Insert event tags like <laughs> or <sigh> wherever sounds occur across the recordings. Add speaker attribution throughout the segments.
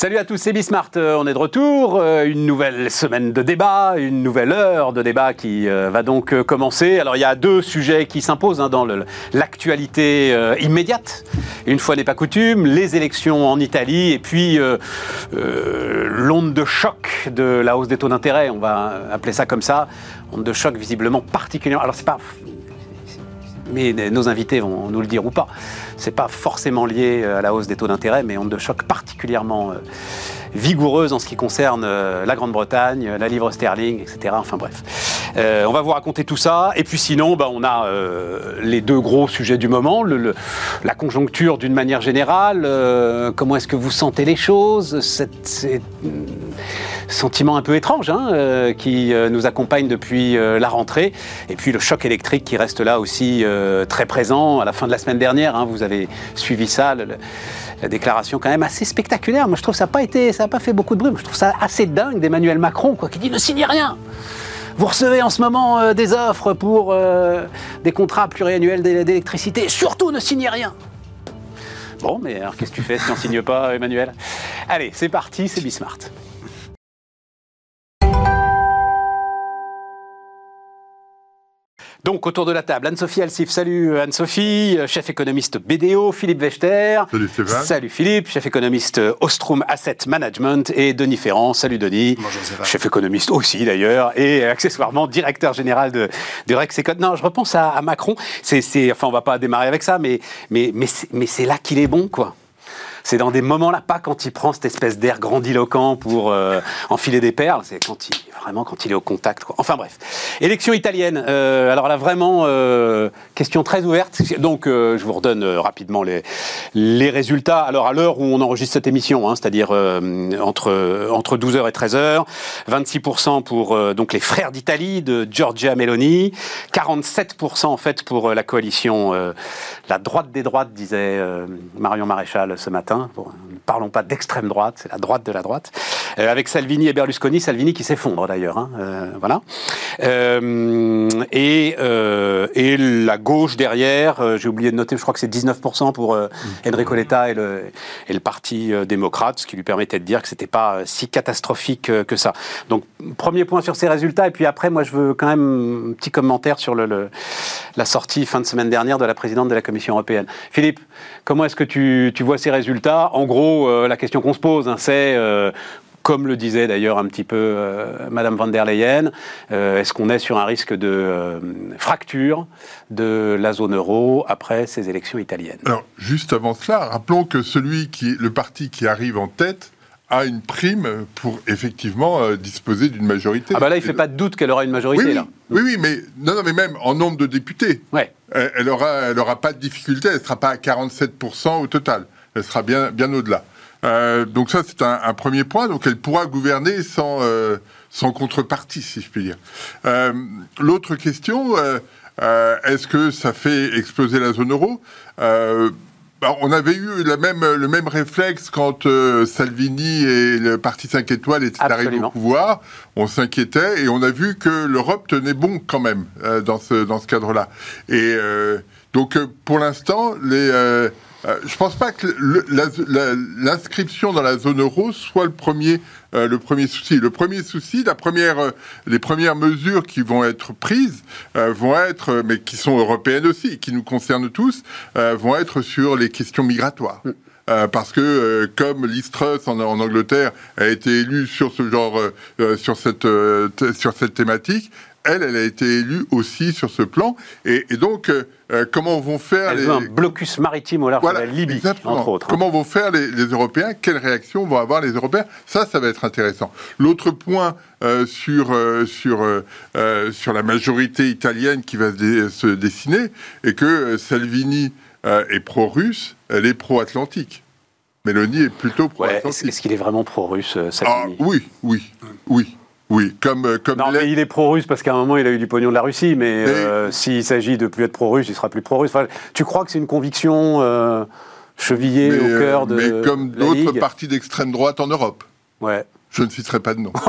Speaker 1: Salut à tous, c'est Bismart. Euh, on est de retour. Euh, une nouvelle semaine de débat, une nouvelle heure de débat qui euh, va donc commencer. Alors, il y a deux sujets qui s'imposent hein, dans l'actualité immédiate. Une fois n'est pas coutume, les élections en Italie et puis l'onde de choc de la hausse des taux d'intérêt. On va appeler ça comme ça. Onde de choc visiblement particulièrement. Alors, c'est pas mais nos invités vont nous le dire ou pas. C'est pas forcément lié euh, à la hausse des taux d'intérêt, mais onde de choc particulièrement euh, vigoureuse en ce qui concerne euh, la Grande-Bretagne, la livre sterling, etc. Enfin bref. on va vous raconter tout ça. Et puis sinon, bah, on a les deux gros sujets du moment. la conjoncture d'une manière générale. comment est-ce que vous sentez les choses? Cette, sentiment un peu étrange hein, qui nous accompagne depuis la rentrée. Et puis le choc électrique qui reste là aussi très présent. À la fin de la semaine dernière, hein, vous avez suivi ça, la déclaration quand même assez spectaculaire. Moi, je trouve que ça n'a pas été, ça n'a pas fait beaucoup de bruit. Je trouve ça assez dingue d'Emmanuel Macron, quoi, qui dit ne signez rien. Vous recevez en ce moment euh, des offres pour euh, des contrats pluriannuels d'électricité. Surtout, ne signez rien. Bon, mais alors qu'est-ce que tu fais si on signe pas, Emmanuel? Allez, c'est parti, c'est Bismart. Donc autour de la table, Anne-Sophie Alsif. Salut euh, Anne-Sophie, euh, chef économiste BDO, Philippe Wechter.
Speaker 2: Salut Stéphane.
Speaker 1: Salut Philippe, chef économiste euh, Ostrom Asset Management. Et Denis Ferrand. Salut Denis.
Speaker 3: Bonjour Stéphane.
Speaker 1: Chef économiste aussi d'ailleurs. Et accessoirement directeur général de, de Rex Non, je repense à, Macron. C'est, enfin, on va pas démarrer avec ça, mais, mais, mais, mais c'est là qu'il est bon, quoi c'est dans des moments-là, pas quand il prend cette espèce d'air grandiloquent pour euh, enfiler des perles, c'est vraiment quand il est au contact. Enfin bref. Élection italienne. Euh, alors là, vraiment, euh, question très ouverte. Donc, je vous redonne rapidement les, résultats. Alors, à l'heure où on enregistre cette émission, hein, c'est-à-dire entre, entre 12h et 13h, 26% pour donc les frères d'Italie de Giorgia Meloni, 47% en fait pour la coalition la droite des droites, disait Marion Maréchal ce matin ne parlons pas d'extrême droite, c'est la droite de la droite. Euh, avec Salvini et Berlusconi, Salvini qui s'effondre d'ailleurs. Hein, euh, voilà. Euh, et, la gauche derrière, j'ai oublié de noter, je crois que c'est 19% pour Enrico Letta et le, Parti démocrate, ce qui lui permettait de dire que c'était pas si catastrophique que ça. Donc, premier point sur ces résultats, et puis après, moi, je veux quand même un petit commentaire sur la sortie fin de semaine dernière de la présidente de la Commission européenne. Philippe, comment est-ce que tu, vois ces résultats? En gros, la question qu'on se pose, hein, c'est comme le disait d'ailleurs un petit peu euh, Madame van der Leyen, euh, est-ce qu'on est sur un risque de euh, fracture de la zone euro après ces élections italiennes?
Speaker 2: Alors, juste avant cela, rappelons que celui qui, le parti qui arrive en tête a une prime pour effectivement disposer d'une majorité.
Speaker 1: Ah bah là, il ne fait pas de doute qu'elle aura une majorité
Speaker 2: oui,
Speaker 1: là.
Speaker 2: Oui, oui, mais non, non, mais même en nombre de députés.
Speaker 1: Ouais.
Speaker 2: Elle, aura, elle aura pas de difficulté. Elle sera pas à 47% au total. Elle sera bien, bien au-delà. Euh, donc ça, c'est un, premier point. Donc elle pourra gouverner sans, euh, sans contrepartie, si je puis dire. Euh, l'autre question, est-ce que ça fait exploser la zone euro? Bah, on avait eu la même, le même réflexe quand Salvini et le Parti 5 étoiles étaient arrivés au pouvoir. On s'inquiétait et on a vu que l'Europe tenait bon quand même dans ce, dans ce cadre-là. Et donc pour l'instant, les euh, je ne pense pas que l'inscription dans la zone euro soit le premier, euh, le premier souci. Le premier souci, la première, euh, les premières mesures qui vont être prises vont être, mais qui sont européennes aussi, qui nous concernent tous, vont être sur les questions migratoires. Parce que comme Liz en, en, Angleterre a été élu sur ce genre, sur cette sur cette thématique, elle, elle a été élue aussi sur ce plan. Et, donc, euh, euh, comment vont faire
Speaker 1: les... un blocus maritime au large de la Libye, entre autres.
Speaker 2: Hein. Comment vont faire les, Européens? Quelles réactions vont avoir les Européens? Ça, ça va être intéressant. L'autre point euh, sur, sur, sur la majorité italienne qui va se dessiner est que Salvini est pro-russe, elle est pro-atlantique. Mélanie est plutôt pro-atlantique.
Speaker 1: Est-ce qu'il est vraiment pro-russe, Salvini
Speaker 2: ah, Oui, oui, oui. Oui, comme, euh, comme
Speaker 1: non, mais il est pro-russe parce qu'à un moment il a eu du pognon de la Russie, mais, euh, s'il s'agit de plus être pro-russe, il sera plus pro-russe. tu crois que c'est une conviction euh, chevillée au cœur de
Speaker 2: Mais comme d'autres partis d'extrême droite en Europe.
Speaker 1: Ouais.
Speaker 2: Je ne citerai pas de nom. <laughs>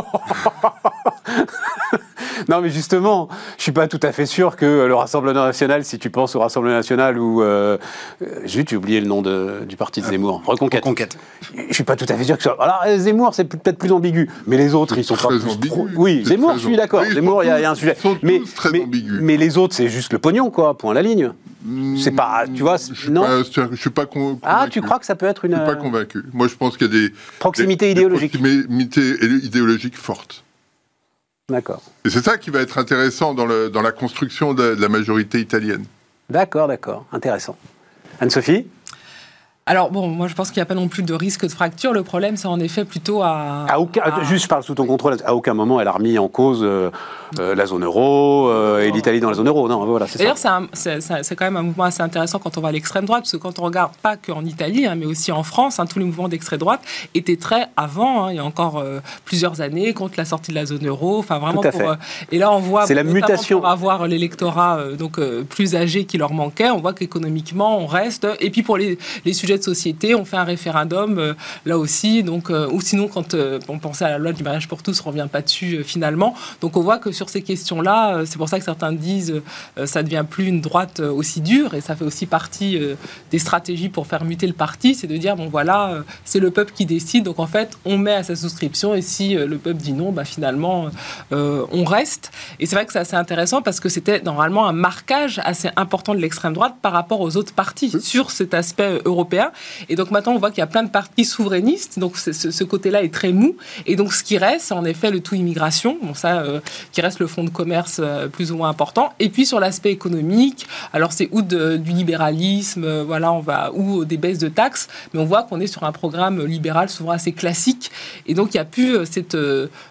Speaker 1: non, mais justement, je suis pas tout à fait sûr que le Rassemblement national, si tu penses au Rassemblement national ou euh, juste, j'ai oublié le nom de, du parti de Zemmour, Reconquête.
Speaker 3: Reconquête.
Speaker 1: Je suis pas tout à fait sûr que. ça- Alors Zemmour, c'est peut-être plus ambigu, mais les autres, ils sont pas
Speaker 2: Très
Speaker 1: plus
Speaker 2: ambigu.
Speaker 1: pro- Oui, Zemmour, je suis d'accord.
Speaker 2: Ils
Speaker 1: Zemmour, il y, a- y un sujet.
Speaker 2: ils sont
Speaker 1: mais,
Speaker 2: tous très
Speaker 1: mais, mais les autres, c'est juste le pognon, quoi. Point à la ligne. C'est pas, tu vois,
Speaker 2: Je
Speaker 1: non.
Speaker 2: pas, je suis pas con-
Speaker 1: ah,
Speaker 2: convaincu.
Speaker 1: tu crois que ça peut être une
Speaker 2: Je suis pas
Speaker 1: euh,
Speaker 2: convaincu. Moi, je pense qu'il y a des
Speaker 1: proximité
Speaker 2: des- des
Speaker 1: idéologique.
Speaker 2: Proximités idéologiques fortes.
Speaker 1: D'accord.
Speaker 2: Et c'est ça qui va être intéressant dans, le, dans la construction de, de la majorité italienne.
Speaker 1: D'accord, d'accord. Intéressant. Anne-Sophie?
Speaker 4: Alors bon, moi je pense qu'il n'y a pas non plus de risque de fracture. Le problème, c'est en effet plutôt à.
Speaker 1: À aucun,
Speaker 4: à-
Speaker 1: Juste, je parle sous ton contrôle. À aucun moment, elle a remis en cause euh, euh, la zone euro euh, et l'Italie dans la zone euro. Non, voilà, c'est.
Speaker 4: D'ailleurs, c'est quand même un mouvement assez intéressant quand on va à l'extrême droite, parce que quand on regarde pas qu'en Italie, hein, mais aussi en France, hein, tous les mouvements d'extrême droite étaient très avant, hein, il y a encore plusieurs années, contre la sortie de la zone euro. Enfin, vraiment
Speaker 1: Tout à
Speaker 4: pour.
Speaker 1: fait.
Speaker 4: et là, on voit.
Speaker 1: C'est la mutation.
Speaker 4: Pour avoir l'électorat donc plus âgé qui leur manquait, on voit qu'économiquement, on reste. Et puis pour les, les sujets de société, on fait un référendum euh, là aussi. Donc, euh, ou sinon, quand euh, on pensait à la loi du mariage pour tous, on revient pas dessus finalement. Donc on voit que sur ces questions-là, c'est pour ça que certains disent ça devient plus une droite aussi dure et ça fait aussi partie des stratégies pour faire muter le parti, c'est de dire bon voilà, c'est le peuple qui décide. Donc en fait, on met à sa souscription et si le peuple dit non, bah, finalement euh, on reste. Et c'est vrai que c'est assez intéressant parce que c'était normalement un marquage assez important de l'extrême droite par rapport aux autres partis sur cet aspect euh, Et donc maintenant, on voit qu'il y a plein de partis souverainistes. Donc ce, côté-là est très mou. Et donc ce qui reste, c'est en effet le tout immigration. Bon, ça, euh, qui reste le fonds de commerce euh, plus ou moins important. Et puis sur l'aspect économique, alors c'est ou du libéralisme, euh, voilà, on va ou des baisses de taxes, mais on voit qu'on est sur un programme libéral souvent assez classique. Et donc il n'y a plus cette,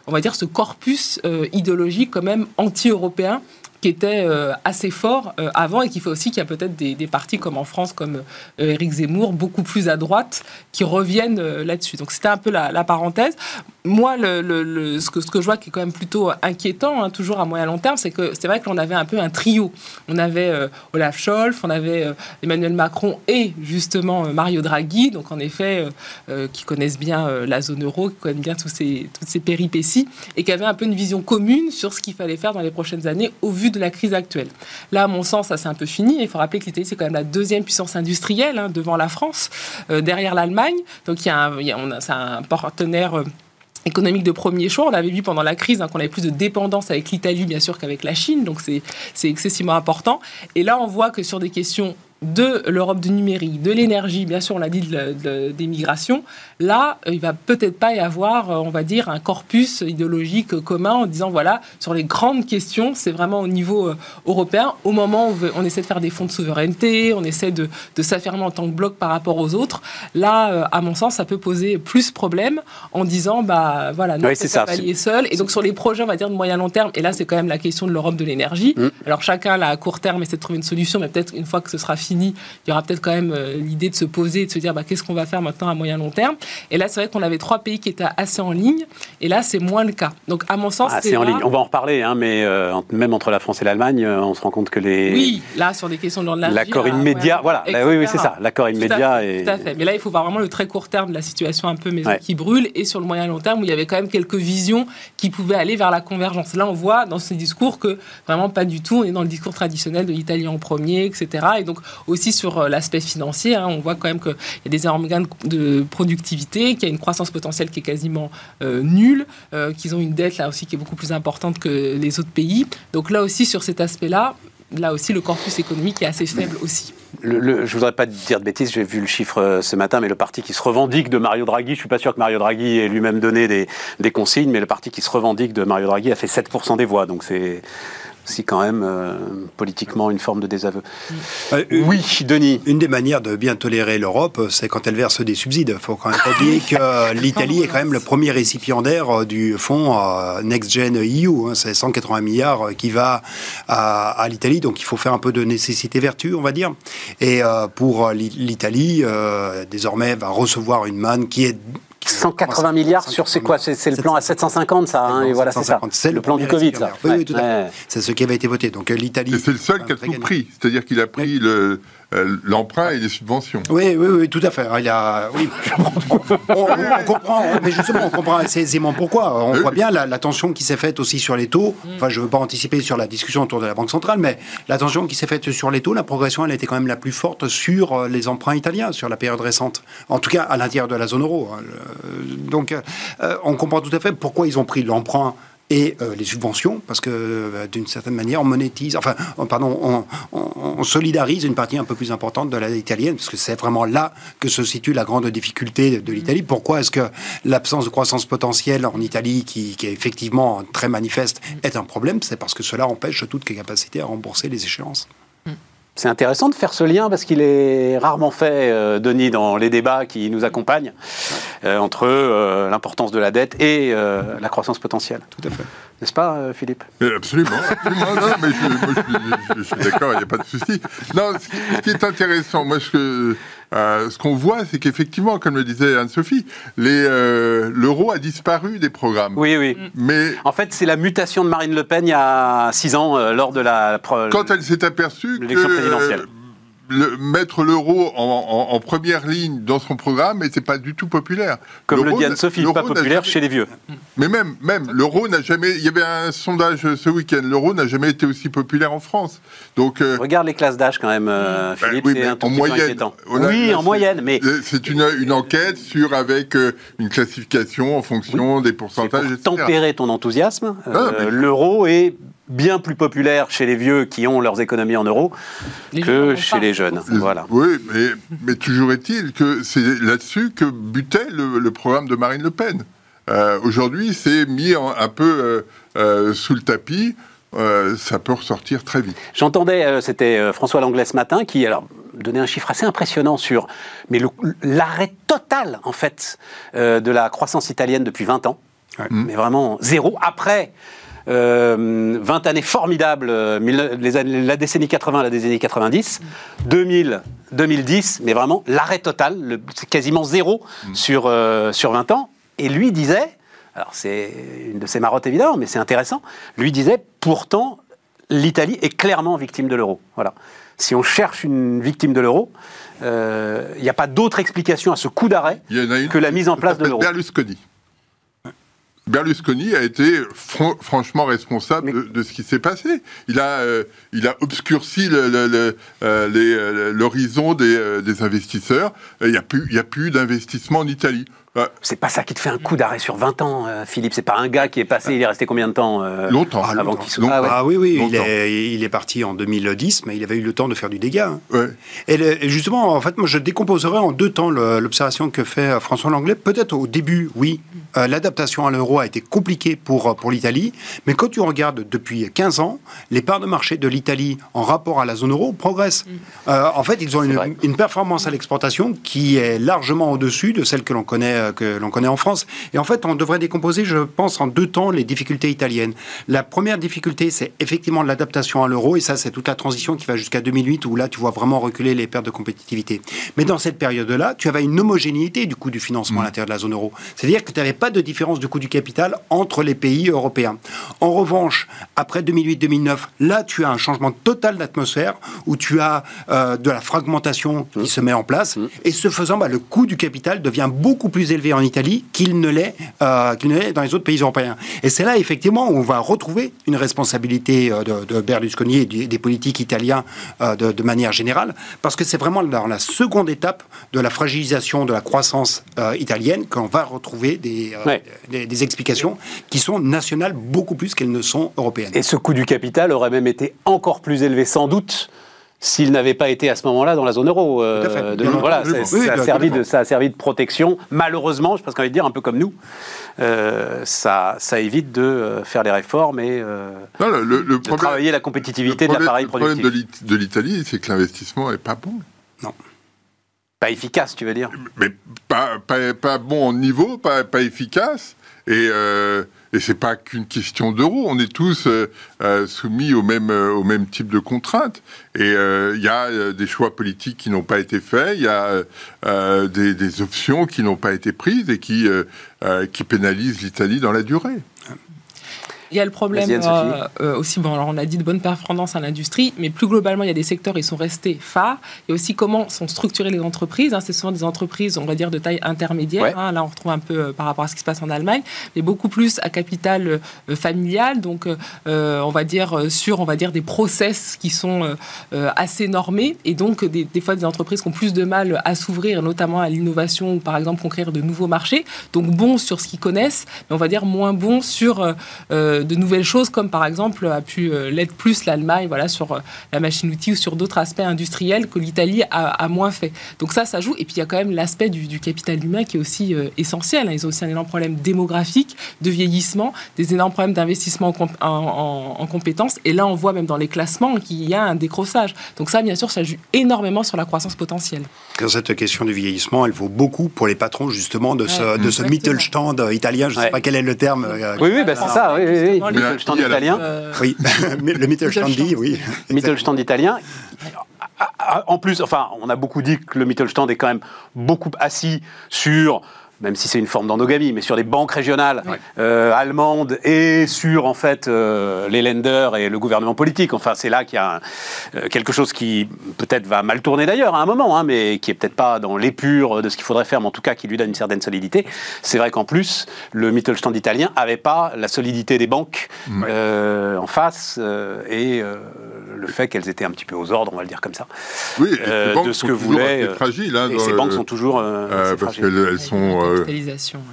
Speaker 4: on va dire, ce corpus idéologique quand même anti-européen qui était euh, assez fort euh, avant et qui fait aussi qu'il y a peut-être des, partis comme en France, comme euh, Éric Zemmour, beaucoup plus à droite, qui reviennent là-dessus. Donc c'était un peu la parenthèse. Moi, le, le- ce, que, ce que je vois qui est quand même plutôt inquiétant, hein, toujours à moyen long terme, c'est que c'est vrai que l'on avait un peu un trio. On avait euh, Olaf Scholz, on avait euh, Emmanuel Macron et justement euh, Mario Draghi, donc en effet, qui connaissent bien la zone euro, qui connaissent bien tous ces, toutes ces péripéties, et qui avaient un peu une vision commune sur ce qu'il fallait faire dans les prochaines années au vu de la crise actuelle. Là, à mon sens, ça c'est un peu fini. Il faut rappeler que l'Italie, c'est quand même la deuxième puissance industrielle hein, devant la France, derrière l'Allemagne. Donc c'est un partenaire. Économique de premier choix. On avait vu pendant la crise hein, qu'on avait plus de dépendance avec l'Italie, bien sûr, qu'avec la Chine. Donc, c'est excessivement important. Et là, on voit que sur des questions de l'Europe du numérique, de l'énergie, bien sûr, on l'a dit, de- des migrations, là, euh, il va peut-être pas y avoir, euh, on va dire, un corpus idéologique commun en disant, voilà, sur les grandes questions, c'est vraiment au niveau euh, européen, au moment où on veut- on essaie de faire des fonds de souveraineté, on essaie de, de s'affirmer en tant que bloc par rapport aux autres, là, à mon sens, ça peut poser plus problème en disant, bah voilà,
Speaker 1: Oui,
Speaker 4: notre
Speaker 1: c'est ça,
Speaker 4: cavalier seul. Et donc sur les projets, on va dire, de moyen long terme, et là, c'est quand même la question de l'Europe de l'énergie.
Speaker 1: Mm.
Speaker 4: Alors chacun, là, à court terme, essaie de trouver une solution, mais peut-être une fois que ce sera fini, il y aura peut-être quand même l'idée de se poser et de se dire, bah, qu'est-ce qu'on va faire maintenant à moyen long terme. Et là, c'est vrai qu'on avait trois pays qui étaient assez en ligne, et là, c'est moins le cas. Donc, à mon sens,
Speaker 1: Ah,
Speaker 4: c'est
Speaker 1: en
Speaker 4: là-
Speaker 1: ligne. On va en reparler, hein, mais euh, même entre la France et l'Allemagne, euh, on se rend compte que les
Speaker 4: Oui, là, sur des questions de
Speaker 1: l'accord immédiat,
Speaker 4: ouais,
Speaker 1: voilà, bah oui, oui, c'est ça, l'accord immédiat et
Speaker 4: Tout à fait. Mais là, il faut voir vraiment le très court terme de la situation un peu maison
Speaker 1: Ouais.
Speaker 4: qui brûle et sur le moyen long terme où il y avait quand même quelques visions qui pouvaient aller vers la convergence. Là, on voit dans ce discours que vraiment pas du tout. On est dans le discours traditionnel de l'Italie en premier, etc. Et donc aussi sur euh, l'aspect financier, hein, on voit quand même qu'il y a des organes de productivité, qu'il y a une croissance potentielle qui est quasiment euh, nulle, euh, qu'ils ont une dette là aussi qui est beaucoup plus importante que les autres pays. Donc là aussi sur cet aspect-là. Là aussi, le corpus économique est assez faible aussi.
Speaker 1: Je voudrais pas dire de bêtises, j'ai vu le chiffre euh, ce matin, mais le parti qui se revendique de Mario Draghi, je suis pas sûr que Mario Draghi ait lui-même donné des, des consignes, mais le parti qui se revendique de Mario Draghi a fait 7% des voix, donc c'est aussi quand même euh, politiquement une forme de désaveu.
Speaker 3: Euh, une-
Speaker 1: Oui, Denis.
Speaker 3: Une des manières de bien tolérer l'Europe, c'est quand elle verse des subsides. Il faut quand même pas oublier que l'Italie est quand même le premier récipiendaire euh, du fonds euh, Next Gen EU. hein. C'est 180 milliards euh, qui va à, à l'Italie, donc il faut faire un peu de nécessité-vertu, on va dire. Et euh, pour euh, l'I- l'Italie, euh, désormais, va recevoir une manne qui est
Speaker 1: 180 milliards sur c'est quoi C'est le plan à 750, ça, hein, et voilà, c'est ça.
Speaker 3: 750, c'est
Speaker 1: le plan du Covid, ça.
Speaker 3: Oui, oui, tout à
Speaker 1: Ouais.
Speaker 3: fait. C'est ce qui avait été voté. Donc euh, l'Italie.
Speaker 2: C'est le seul qui a tout pris. C'est-à-dire qu'il a pris le, l'emprunt et les subventions.
Speaker 3: Oui, oui, oui, tout à fait. Il y a, oui, on, <laughs> on- on comprend, mais justement, on comprend assez aisément pourquoi. On voit bien la, la tension qui s'est faite aussi sur les taux. Enfin, je ne veux pas anticiper sur la discussion autour de la Banque centrale, mais la tension qui s'est faite sur les taux, la progression, elle a été quand même la plus forte sur euh, les emprunts italiens, sur la période récente. En tout cas, à l'intérieur de la zone euro. hein. Le- Donc, euh, on comprend tout à fait pourquoi ils ont pris l'emprunt et euh, les subventions, parce que euh, d'une certaine manière, on monétise, enfin, on- pardon, on, on- on solidarise une partie un peu plus importante de la dette italienne, parce que c'est vraiment là que se situe la grande difficulté de l'Italie. Pourquoi est-ce que l'absence de croissance potentielle en Italie, qui, qui est effectivement très manifeste, est un problème? C'est parce que cela empêche toute capacité à rembourser les échéances.
Speaker 1: C'est intéressant de faire ce lien parce qu'il est rarement fait, euh, Denis, dans les débats qui nous accompagnent, euh, entre euh, l'importance de la dette et la croissance potentielle.
Speaker 3: Tout à fait.
Speaker 1: N'est-ce pas, euh, Philippe?
Speaker 2: Absolument, absolument. Non, mais je, moi, je, je- je suis d'accord, il n'y a pas de souci. Non, ce qui, ce qui est intéressant, moi, ce que- euh, ce qu'on voit, c'est qu'effectivement, comme le disait Anne-Sophie, euh, l'euro a disparu des programmes.
Speaker 1: Oui, oui.
Speaker 2: Mais
Speaker 1: En fait, c'est la mutation de Marine Le Pen il y a six ans euh, lors de la.
Speaker 2: quand elle s'est aperçue que
Speaker 1: L'élection présidentielle.
Speaker 2: Le- mettre l'euro en, en- en première ligne dans son programme, et c'est pas du tout populaire.
Speaker 1: Comme le dit Anne-Sophie, pas populaire
Speaker 2: jamais-
Speaker 1: chez les vieux.
Speaker 2: Mais même, même l'euro n'a jamais. Il y avait un sondage ce week-end. L'euro n'a jamais été aussi populaire en France. Donc. euh,
Speaker 1: Regarde les classes d'âge quand même, euh,
Speaker 2: Ben
Speaker 1: Philippe,
Speaker 2: oui, mais
Speaker 1: un
Speaker 2: en moyenne,
Speaker 1: oui,
Speaker 2: là,
Speaker 1: en moyenne, mais
Speaker 2: Euh, C'est une, une enquête sur avec euh, une classification en fonction des pourcentages,
Speaker 1: pour tempérer ton enthousiasme.
Speaker 2: Ah, mais-
Speaker 1: L'euro est bien plus populaire chez les vieux qui ont leurs économies en euros
Speaker 4: Les
Speaker 1: que chez les jeunes.
Speaker 4: ça.
Speaker 1: Voilà.
Speaker 2: Oui, mais, mais toujours est-il que c'est là-dessus que butait le, le programme de Marine Le Pen. Euh, Aujourd'hui, c'est mis en- un peu euh, euh, sous le tapis. Euh, ça peut ressortir très vite.
Speaker 1: J'entendais, euh, c'était euh, François Langlais ce matin, qui alors donnait un chiffre assez impressionnant sur mais l'arrêt total en fait euh, de la croissance italienne depuis 20 ans,
Speaker 3: Ouais.
Speaker 1: mais vraiment zéro. Après euh, 20 années formidables, euh, mille- les années- la décennie 80, la décennie 90, 2000, 2010, mais vraiment l'arrêt total, le- c'est quasiment zéro sur, euh, sur 20 ans. Et lui disait, alors c'est une de ses marottes évidemment, mais c'est intéressant, lui disait pourtant l'Italie est clairement victime de l'euro. Voilà. Si on cherche une victime de l'euro, euh, il n'y a pas d'autre explication à ce coup d'arrêt que la mise en place de l'euro.
Speaker 2: Berlusconi. Berlusconi a été fran- franchement responsable
Speaker 1: Mais-
Speaker 2: de, de ce qui s'est passé. Il a, euh, il a obscurci le- le- le- euh, euh, l'horizon des, des investisseurs. Il n'y a plus, il y a plus d'investissement en Italie.
Speaker 1: C'est pas ça qui te fait un coup d'arrêt sur 20 ans, euh, Philippe. C'est pas un gars qui est passé, il est resté combien de temps euh,
Speaker 2: longtemps.
Speaker 3: Ah,
Speaker 1: avant
Speaker 3: longtemps.
Speaker 1: qu'il soit.
Speaker 2: Longtemps.
Speaker 1: Ah ouais.
Speaker 3: Ah oui, oui, il est, il est parti en 2010, mais il avait eu le temps de faire du dégât. hein.
Speaker 2: Ouais.
Speaker 3: Et, le- et justement, en fait, moi, je décomposerais en deux temps le- l'observation que fait euh, François Langlais. Peut-être au début, oui, euh, l'adaptation à l'euro a été compliquée pour, pour l'Italie, mais quand tu regardes depuis 15 ans, les parts de marché de l'Italie en rapport à la zone euro progressent. Euh, en fait, ils ont une performance à l'exportation qui est largement au-dessus de celle que l'on connaît, euh, que l'on connaît en France. Et en fait, on devrait décomposer, je pense, en deux temps les difficultés italiennes. La première difficulté, c'est effectivement l'adaptation à l'euro, et ça, c'est toute la transition qui va jusqu'à 2008, où là, tu vois vraiment reculer les pertes de compétitivité. Mais dans cette période-là, tu avais une homogénéité du coût du financement à l'intérieur de la zone euro. C'est-à-dire que tu n'avais pas de différence du coût du capital entre les pays européens. En revanche, après 2008-2009, là, tu as un changement total d'atmosphère, où tu as euh, de la fragmentation qui se met en place, et ce faisant, bah, le coût du capital devient beaucoup plus élevé en Italie qu'il ne l'est euh, qu'il ne l'est dans les autres pays européens. Et c'est là, effectivement, où on va retrouver une responsabilité euh, de, de Berlusconi et du- des politiques italiens euh, de, de manière générale, parce que c'est vraiment dans la seconde étape de la fragilisation de la croissance euh, italienne qu'on va retrouver des,
Speaker 1: Ouais.
Speaker 3: des, des explications qui sont nationales beaucoup plus qu'elles ne sont européennes.
Speaker 1: Et ce coût du capital aurait même été encore plus élevé, sans doute, s'il n'avait pas été à ce moment-là dans la zone euro. euh,
Speaker 3: Tout à fait.
Speaker 1: de-
Speaker 3: Non, non,
Speaker 1: voilà,
Speaker 2: complètement.
Speaker 1: ça,
Speaker 3: Oui,
Speaker 1: ça a
Speaker 3: bah,
Speaker 1: servi de, ça a servi de protection. Malheureusement, je pense qu'on va dire un peu comme nous, euh, ça, ça évite de euh, faire les réformes et euh,
Speaker 2: Non, le, le- le
Speaker 1: de
Speaker 2: problème,
Speaker 1: travailler la compétitivité de l'appareil
Speaker 2: le problème
Speaker 1: productif.
Speaker 2: de l'It- de l'Italie, c'est que l'investissement est pas bon.
Speaker 1: Pas efficace, tu veux dire
Speaker 2: mais pas, pas, pas bon en niveau, pas, pas efficace. Et, et c'est pas qu'une question d'euros. On est tous euh, euh, soumis au même, euh, au même type de contraintes. Et il y a des choix politiques qui n'ont pas été faits, il y a des, des options qui n'ont pas été prises et qui, qui pénalisent l'Italie dans la durée.
Speaker 4: Il y a le problème euh, euh, aussi, bon, alors on a dit de bonne performance à l'industrie, mais plus globalement, il y a des secteurs qui sont restés phares. Il y a aussi comment sont structurées les entreprises. hein. c'est souvent des entreprises, on va dire, de taille intermédiaire.
Speaker 1: Ouais.
Speaker 4: hein. là, on retrouve un peu euh, par rapport à ce qui se passe en Allemagne, mais beaucoup plus à capital familial. Donc, on va dire sur, on va dire, des process qui sont assez normés, et donc des, des fois des entreprises qui ont plus de mal à s'ouvrir, notamment à l'innovation ou par exemple conquérir de nouveaux marchés. Donc bons sur ce qu'ils connaissent, mais on va dire moins bons sur euh, de nouvelles choses, comme par exemple a pu euh, l'être plus l'Allemagne, voilà, sur euh, la machine-outil ou sur d'autres aspects industriels que l'Italie a, moins fait. Donc ça, ça joue. Et puis il y a quand même l'aspect du, capital humain qui est aussi euh, essentiel. hein. Ils ont aussi un énorme problème démographique, de vieillissement, des énormes problèmes d'investissement en, en- en- en compétences. Et là, on voit même dans les classements qu'il y a un décrochage. Donc ça, bien sûr, ça joue énormément sur la croissance potentielle.
Speaker 3: Dans cette question du vieillissement, elle vaut beaucoup pour les patrons justement de ce,
Speaker 4: Ouais,
Speaker 3: de ce. Mittelstand italien. Je ne sais
Speaker 1: Ouais.
Speaker 3: pas quel est le terme. euh,
Speaker 1: Oui, oui, bah, c'est ça, oui, oui, oui. Mittelstand italien.
Speaker 4: Euh,
Speaker 3: Oui, le Mittelstandi, oui.
Speaker 1: Mittelstand italien. En plus, enfin, on a beaucoup dit que le Mittelstand est quand même beaucoup assis sur, même si c'est une forme d'endogamie, mais sur des banques régionales euh, allemandes et sur en fait euh, les lenders et le gouvernement politique. Enfin, c'est là qu'il y a un- euh, quelque chose qui peut-être va mal tourner d'ailleurs à un moment, hein, mais qui est peut-être pas dans l'épure de ce qu'il faudrait faire, mais en tout cas qui lui donne une certaine solidité. C'est vrai qu'en plus, le Mittelstand italien avait pas la solidité des banques euh, en face euh, et euh, le fait qu'elles étaient un petit peu aux ordres, on va le dire comme ça.
Speaker 2: Oui, et
Speaker 1: Euh,
Speaker 2: banques
Speaker 1: de ce
Speaker 2: sont
Speaker 1: que
Speaker 2: toujours
Speaker 1: voulait,
Speaker 2: assez fragiles. hein,
Speaker 1: et ces
Speaker 2: le-
Speaker 1: banques sont toujours euh,
Speaker 2: euh, parce qu'elles elles sont euh,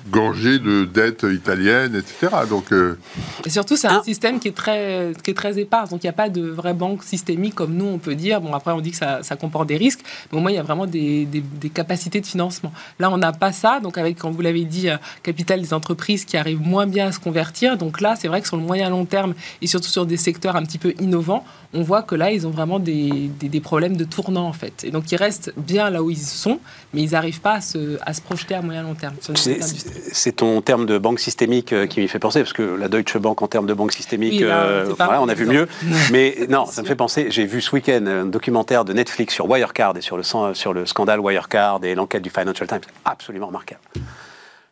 Speaker 2: gorgées de dettes italiennes, etc. Donc, euh,
Speaker 4: Et surtout, c'est un
Speaker 1: Un-
Speaker 4: système qui est très, qui est très éparse. Donc, il n'y a pas de vraie banque systémique comme nous, on peut dire. Bon, après, on dit que ça, ça comporte des risques, mais au moins, il y a vraiment des, des- des capacités de financement. Là, on n'a pas ça. Donc, avec, comme vous l'avez dit, capital des entreprises qui arrivent moins bien à se convertir. Donc, là, c'est vrai que sur le moyen long terme et surtout sur des secteurs un petit peu innovants, on voit que là, ils ont vraiment des, des- des problèmes de tournant, en fait. Et donc, ils restent bien là où ils sont, mais ils n'arrivent pas à se, à se projeter à moyen long terme.
Speaker 1: C'est- ton terme de banque systémique euh, qui m'y fait penser, parce que la Deutsche Bank en termes de banque systémique,
Speaker 4: Oui, là,
Speaker 1: euh, voilà, on a vu
Speaker 4: exemple.
Speaker 1: mieux. <laughs> Mais non, ça me fait penser, j'ai vu ce week-end un documentaire de Netflix sur Wirecard et sur le, sur le scandale Wirecard et l'enquête du Financial Times, absolument remarquable.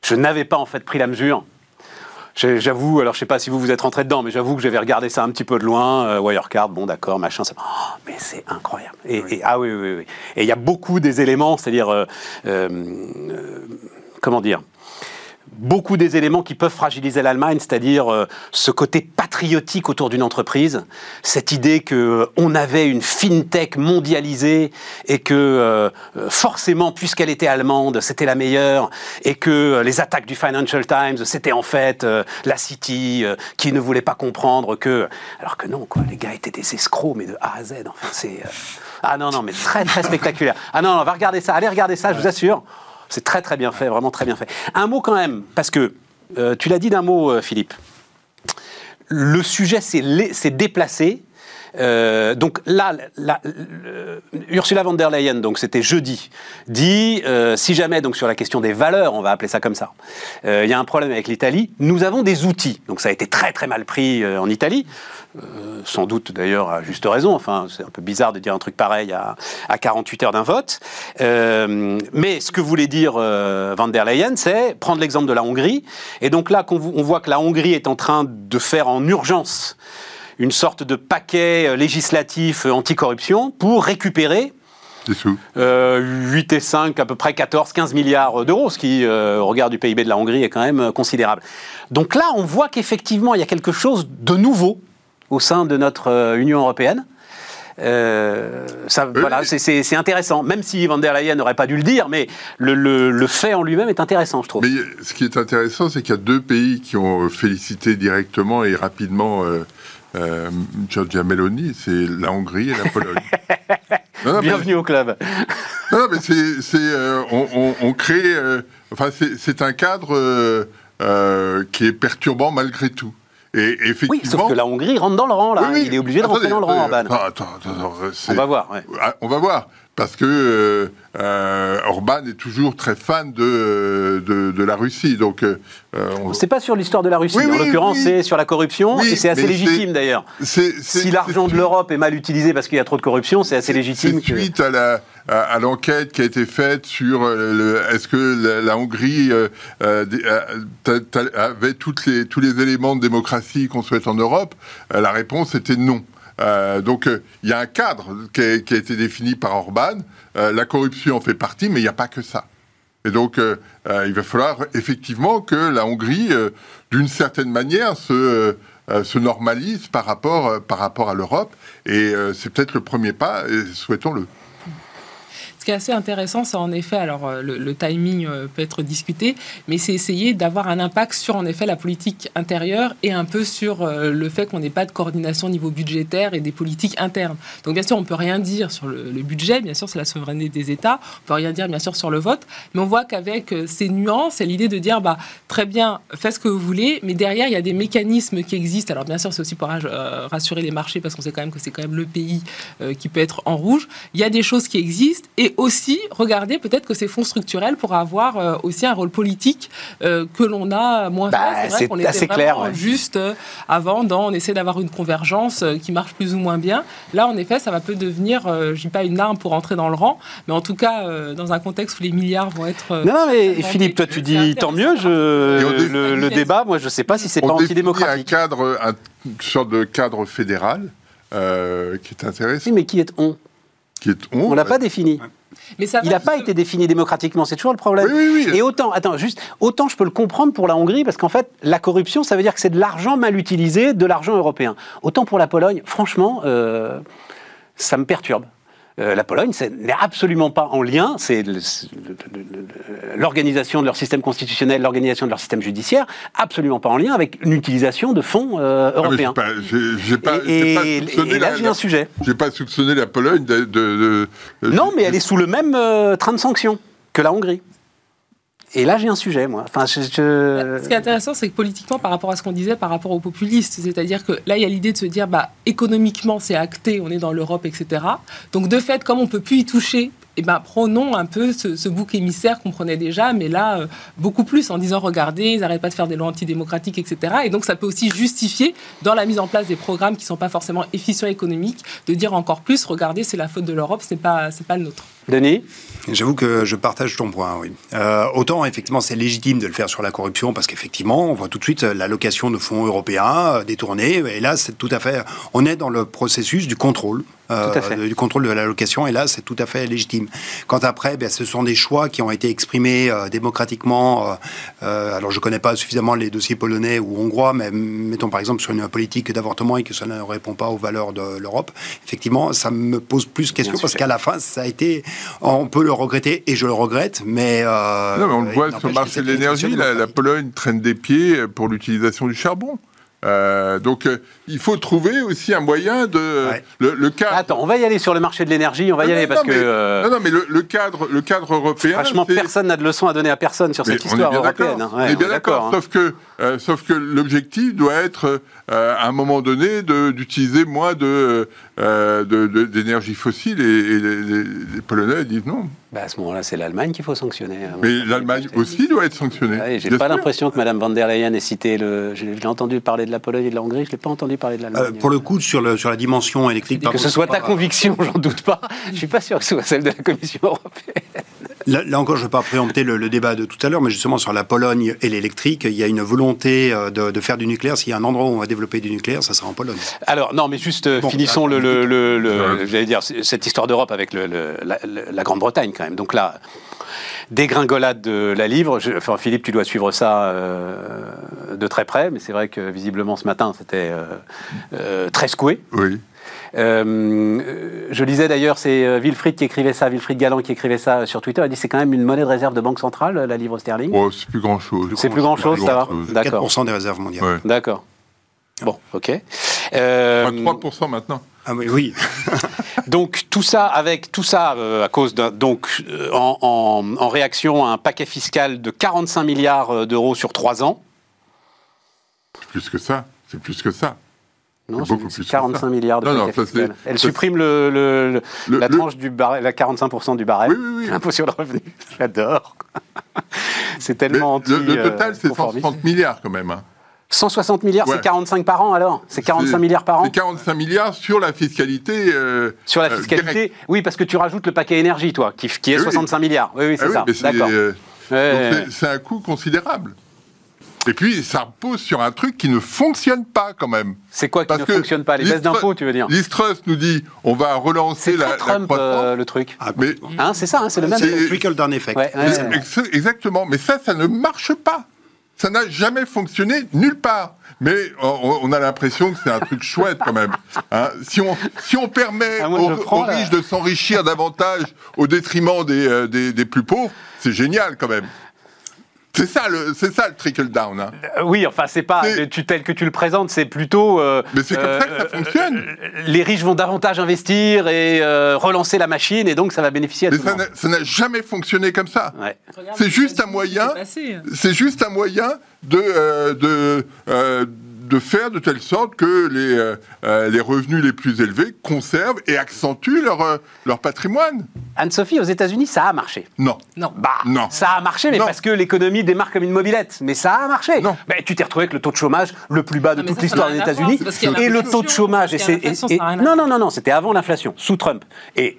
Speaker 1: Je n'avais pas en fait pris la mesure. J'avoue, alors je sais pas si vous vous êtes rentré dedans, mais j'avoue que j'avais regardé ça un petit peu de loin. euh, Wirecard, bon d'accord, machin, ça... Oh, mais c'est incroyable. Et, et- ah oui, oui, oui. Et il y a beaucoup des éléments, c'est-à-dire, euh, euh, comment dire beaucoup des éléments qui peuvent fragiliser l'Allemagne, c'est-à-dire euh, ce côté patriotique autour d'une entreprise, cette idée que euh, on avait une fintech mondialisée et que euh, forcément, puisqu'elle était allemande, c'était la meilleure, et que les attaques du Financial Times, c'était en fait la City qui ne voulait pas comprendre que, alors que non, quoi, les gars étaient des escrocs, mais de A à Z. Enfin, c'est ah non non, mais très très spectaculaire. Ah non, non, on va regarder ça, allez regarder ça, je vous assure. C'est très très bien fait, vraiment très bien fait. Un mot quand même, parce que euh, tu l'as dit d'un mot, euh, Philippe. Le sujet s'est déplacé. Euh, donc là, Ursula von der Leyen, donc c'était jeudi, dit euh, si jamais donc sur la question des valeurs, on va appeler ça comme ça, euh, il y a un problème avec l'Italie, nous avons des outils. Donc ça a été très très mal pris euh, en Italie, euh, sans doute d'ailleurs à juste raison. Enfin, c'est un peu bizarre de dire un truc pareil à, à 48 heures d'un vote. Mais ce que voulait dire Van der Leyen, c'est prendre l'exemple de la Hongrie. Et donc là, on voit que la Hongrie est en train de faire en urgence une sorte de paquet euh, législatif euh, anticorruption pour récupérer euh, 8 et 5, à peu près 14, 15 milliards d'euros, ce qui, euh, au regard du PIB de la Hongrie, est quand même considérable. Donc là, on voit qu'effectivement, il y a quelque chose de nouveau au sein de notre euh, Union européenne. Ça, voilà, c'est intéressant, même si Van der Leyen n'aurait pas dû le dire, mais le, le- le fait en lui-même est intéressant, je trouve.
Speaker 2: Mais ce qui est intéressant, c'est qu'il y a deux pays qui ont félicité directement et rapidement euh, euh, Giorgia Meloni, c'est la Hongrie et la Pologne. <laughs> Non, non, mais-
Speaker 1: Bienvenue au club.
Speaker 2: Non, non, mais c'est, c'est, euh, on, on- on crée, euh, enfin, c'est, c'est un cadre euh, euh, qui est perturbant malgré tout. Et effectivement.
Speaker 1: Oui, sauf que la Hongrie rentre dans le rang, là.
Speaker 2: Oui, oui.
Speaker 1: Il est obligé de rentrer
Speaker 2: Attendez,
Speaker 1: dans le rang, Orban.
Speaker 2: Attends, attends, attends, c'est-
Speaker 1: On va voir. ouais.
Speaker 2: Ah, On va voir. Parce que euh, euh, Orban est toujours très fan de, de, de la Russie. Donc, euh, on-
Speaker 1: C'est pas sur l'histoire de la Russie.
Speaker 2: Oui,
Speaker 1: en
Speaker 2: oui,
Speaker 1: l'occurrence,
Speaker 2: oui.
Speaker 1: c'est sur la corruption et c'est assez légitime d'ailleurs. Si l'argent de l'Europe est mal utilisé parce qu'il y a trop de corruption, c'est assez légitime. Que-
Speaker 2: suite à la à, à l'enquête qui a été faite sur euh, est-ce que la, la Hongrie euh, euh, euh, avait toutes les tous les éléments de démocratie qu'on souhaite en Europe? Euh, la réponse était non. Euh, donc euh, il y a un cadre qui a, été défini par Orban. Euh, la corruption en fait partie, mais il n'y a pas que ça. Et donc, il va falloir effectivement que la Hongrie, d'une certaine manière, se, se normalise par rapport, par rapport à l'Europe. Et c'est peut-être le premier pas, et souhaitons-le.
Speaker 4: Ce qui est assez intéressant, c'est en effet, alors euh, le, timing euh, peut être discuté, mais c'est essayer d'avoir un impact sur en effet la politique intérieure et un peu sur euh, le fait qu'on n'ait pas de coordination au niveau budgétaire et des politiques internes. Donc bien sûr, on peut rien dire sur le, budget, bien sûr, c'est la souveraineté des États, on peut rien dire bien sûr sur le vote, mais on voit qu'avec ces nuances, et l'idée de dire bah très bien, faites ce que vous voulez, mais derrière il y a des mécanismes qui existent. Alors bien sûr, c'est aussi pour rassurer les marchés parce qu'on sait quand même que c'est quand même le pays qui peut être en rouge. Il y a des choses qui existent et aussi regarder peut-être que ces fonds structurels pourraient avoir euh, aussi un rôle politique euh, que l'on a moins
Speaker 1: Bah,
Speaker 4: fait.
Speaker 1: c'est
Speaker 4: vrai qu'on était
Speaker 1: assez clair, ouais.
Speaker 4: juste euh, avant, dans, on essaie d'avoir une convergence euh, qui marche plus ou moins bien. Là, en effet, ça va peut devenir, euh, je dis pas une arme pour entrer dans le rang, mais en tout cas, euh, dans un contexte où les milliards vont être... euh,
Speaker 1: Non, non, mais. Philippe, toi tu dis tant mieux. Je...
Speaker 2: On
Speaker 1: Le, le débat, moi je sais pas si c'est pas
Speaker 2: On définit un
Speaker 1: antidémocratique.
Speaker 2: cadre, un- une sorte de cadre fédéral euh, qui est intéressant.
Speaker 1: Oui, mais qui est on?
Speaker 2: Qui est
Speaker 1: On l'a pas défini.
Speaker 4: Mais ça
Speaker 1: Il n'a pas été défini démocratiquement, c'est toujours le problème.
Speaker 2: Oui, oui, oui.
Speaker 1: Et autant, attends, juste, autant je peux le comprendre pour la Hongrie, parce qu'en fait, la corruption, ça veut dire que c'est de l'argent mal utilisé, de l'argent européen. Autant pour la Pologne, franchement, euh, ça me perturbe. Euh, la Pologne n'est absolument pas en lien, c'est l'organisation de leur système constitutionnel, l'organisation de leur système judiciaire, absolument pas en lien avec une utilisation de fonds euh,
Speaker 2: Ah,
Speaker 1: européens.
Speaker 2: pas- J'ai pas,
Speaker 1: Et,
Speaker 2: pas soupçonné
Speaker 1: et là,
Speaker 2: la-
Speaker 1: j'ai un sujet.
Speaker 2: j'ai pas soupçonné la Pologne de. de- de-
Speaker 1: Non, mais elle est sous le même euh, train de sanctions que la Hongrie. Et là, j'ai un sujet, moi. Je-
Speaker 4: Ce qui est intéressant, c'est que politiquement, par rapport à ce qu'on disait, par rapport aux populistes, c'est-à-dire que là, il y a l'idée de se dire, bah, économiquement, c'est acté, on est dans l'Europe, etc. Donc, de fait, comme on peut plus y toucher, eh ben, prenons un peu ce, bouc émissaire qu'on prenait déjà, mais là, euh, beaucoup plus, en disant, regardez, ils n'arrêtent pas de faire des lois antidémocratiques, etc. Et donc, ça peut aussi justifier, dans la mise en place des programmes qui ne sont pas forcément efficients économiques, de dire encore plus, regardez, c'est la faute de l'Europe, ce n'est pas, pas le nôtre.
Speaker 1: Denis
Speaker 3: J'avoue que je partage ton point, oui. Euh, autant, effectivement, c'est légitime de le faire sur la corruption, parce qu'effectivement, on voit tout de suite l'allocation de fonds européens euh, détournés, et là, c'est tout à fait... On est dans le processus du contrôle. euh, du contrôle de l'allocation, et là, c'est tout à fait légitime. Quant après, ben, ce sont des choix qui ont été exprimés euh, démocratiquement. euh, alors, je ne connais pas suffisamment les dossiers polonais ou hongrois, mais mettons par exemple sur une politique d'avortement et que ça ne répond pas aux valeurs de l'Europe, effectivement, ça me pose plus de questions,
Speaker 1: Bien
Speaker 3: parce qu'à la fin, ça a été... On peut le regretter, et je le regrette, mais... euh,
Speaker 2: Non, mais on le voit sur le
Speaker 3: que
Speaker 2: marché de l'énergie, la. Pologne traîne des pieds pour l'utilisation du charbon. Euh, donc, euh, il faut trouver aussi un moyen de
Speaker 3: Ouais.
Speaker 2: le, le cadre.
Speaker 1: Attends, on va y aller sur le marché de l'énergie, on va y aller
Speaker 2: non,
Speaker 1: parce
Speaker 2: non,
Speaker 1: que.
Speaker 2: mais-
Speaker 1: euh,
Speaker 2: non, non, mais le, le cadre, le cadre européen.
Speaker 1: Franchement, personne n'a de leçon à donner à personne sur
Speaker 2: Mais
Speaker 1: cette
Speaker 2: on est
Speaker 1: histoire
Speaker 2: bien
Speaker 1: européenne.
Speaker 2: d'accord.
Speaker 1: hein. Ouais,
Speaker 2: on est bien d'accord.
Speaker 1: hein.
Speaker 2: Sauf que, euh, sauf que l'objectif doit être, euh, à un moment donné, de- d'utiliser moins de, d'énergie fossile. Et, et les, les- les Polonais disent non.
Speaker 1: Bah, à ce moment-là, c'est l'Allemagne qu'il faut sanctionner. hein.
Speaker 2: Mais l'Allemagne aussi doit être sanctionnée.
Speaker 1: Ouais, J'ai pas l'impression que Mme van der Leyen ait cité le. Je l'ai entendu parler de la Pologne et de la Hongrie, je l'ai pas entendu parler de l'Allemagne.
Speaker 3: Euh, pour le coup, sur, le, sur la dimension électrique... par
Speaker 1: que ce soit ta
Speaker 3: pas-
Speaker 1: conviction, <laughs> j'en doute pas. Je suis pas sûr que ce soit celle de la Commission européenne.
Speaker 3: Là, là encore, je ne vais pas préempter le, le débat de tout à l'heure, mais justement sur la Pologne et l'électrique, il y a une volonté euh, de, de faire du nucléaire. S'il y a un endroit où on va développer du nucléaire, ça sera en Pologne.
Speaker 1: Alors, non, mais juste euh,
Speaker 3: Bon,
Speaker 1: finissons le, le, le- le-
Speaker 2: Ouais.
Speaker 1: j'allais dire, c- cette histoire d'Europe avec le- le- la, la- la Grande-Bretagne, quand même. Donc là, dégringolade de la livre. Je- enfin, Philippe, tu dois suivre ça euh, de très près, mais c'est vrai que visiblement ce matin, c'était euh, euh, très secoué.
Speaker 2: Oui.
Speaker 1: Euh, je lisais d'ailleurs, c'est Wilfried qui écrivait ça, Wilfried Galland qui écrivait ça sur Twitter. Il dit c'est quand même une monnaie de réserve de banque centrale, la livre sterling.
Speaker 2: Oh, c'est plus grand chose.
Speaker 1: c'est plus grand chose, ça va. D'accord.
Speaker 3: 4% des réserves mondiales.
Speaker 2: Ouais.
Speaker 1: D'accord. Bon, ok. Euh,
Speaker 2: Enfin, 3% maintenant.
Speaker 3: Ah oui, oui. <laughs>
Speaker 1: Donc tout ça avec tout ça euh, à cause d'un donc euh, en, en- en réaction à un paquet fiscal de 45 milliards euh, d'euros sur trois ans.
Speaker 2: C'est plus que ça. C'est plus que ça.
Speaker 1: Non,
Speaker 2: C'est beaucoup plus
Speaker 1: c'est
Speaker 2: que
Speaker 1: 45
Speaker 2: ça.
Speaker 1: milliards de
Speaker 2: Non, non, ça, c'est-
Speaker 1: fiscaux. Elle
Speaker 2: ça,
Speaker 1: supprime le, le- le-
Speaker 2: Le-
Speaker 1: la
Speaker 2: le-
Speaker 1: tranche du barème, la 45% du barème.
Speaker 2: Oui, oui, oui.
Speaker 1: L'impôt sur le revenu. J'adore. <laughs> c'est
Speaker 2: Mais
Speaker 1: tellement anti.
Speaker 2: le, le total,
Speaker 1: euh,
Speaker 2: c'est
Speaker 1: conformiste.
Speaker 2: 160 milliards quand même. hein.
Speaker 1: 160 milliards,
Speaker 2: Ouais.
Speaker 1: c'est 45 par an alors C'est 45
Speaker 2: C'est-
Speaker 1: milliards par an
Speaker 2: C'est 45 milliards sur la fiscalité. euh,
Speaker 1: Sur la
Speaker 2: euh,
Speaker 1: fiscalité. Oui, parce que tu rajoutes le paquet énergie, toi, qui, qui est
Speaker 2: Ah oui.
Speaker 1: 65 milliards. Oui, oui, c'est
Speaker 2: Ah oui,
Speaker 1: ça.
Speaker 2: c'est,
Speaker 1: D'accord.
Speaker 2: euh, c'est- c'est un coût considérable. Et puis, ça repose sur un truc qui ne fonctionne pas quand même.
Speaker 1: C'est quoi qui
Speaker 2: Parce
Speaker 1: ne
Speaker 2: que
Speaker 1: fonctionne pas? Les baisses d'impôts, tu veux dire?
Speaker 2: Liz Truss nous dit on va relancer
Speaker 1: C'est
Speaker 2: la,
Speaker 1: Trump, euh, le truc.
Speaker 3: Ah,
Speaker 2: Mais
Speaker 1: Hein, c'est ça, hein, c'est le même.
Speaker 3: C'est
Speaker 2: C'est-
Speaker 3: le trickle-down effect.
Speaker 1: Ouais, ouais,
Speaker 2: c'est
Speaker 1: ouais.
Speaker 2: ex- exactement. Mais ça, ça ne marche pas. Ça n'a jamais fonctionné nulle part. Mais on, on a l'impression que c'est un truc chouette quand même. Hein. si, on, si on permet
Speaker 1: Ah, moi,
Speaker 2: aux,
Speaker 1: je prends,
Speaker 2: aux
Speaker 1: là.
Speaker 2: riches de s'enrichir davantage au détriment des, euh, des, des plus pauvres, c'est génial quand même. C'est ça le, c'est ça le trickle down. Hein.
Speaker 1: Euh, Oui, enfin, c'est pas tu, tel que tu le présentes, c'est plutôt. euh,
Speaker 2: Mais c'est comme ça que ça fonctionne.
Speaker 1: euh, les riches vont davantage investir et euh, relancer la machine, et donc ça va bénéficier à
Speaker 2: Mais
Speaker 1: tout le
Speaker 2: ça
Speaker 1: monde.
Speaker 2: n'a, ça n'a jamais fonctionné comme ça.
Speaker 1: Ouais.
Speaker 2: C'est juste un moyen.
Speaker 4: c'est passé.
Speaker 2: C'est juste un moyen de, euh, de, euh, de faire de telle sorte que les, euh, euh, les revenus les plus élevés conservent et accentuent leur, euh, leur patrimoine.
Speaker 1: Anne-Sophie, aux États-Unis, ça a marché.
Speaker 2: Non.
Speaker 4: Non.
Speaker 1: Bah,
Speaker 2: Non.
Speaker 1: ça a marché, mais
Speaker 2: Non.
Speaker 1: parce que l'économie démarre comme une mobilette. Mais ça a marché.
Speaker 2: Non.
Speaker 1: Ben, tu t'es retrouvé avec le taux de chômage le plus bas de
Speaker 4: Non,
Speaker 1: toute l'histoire des États-Unis.
Speaker 4: voir, c'est parce qu'il y a
Speaker 1: Et le taux de chômage. Et et- non, non, non, non, c'était avant l'inflation, sous Trump. Et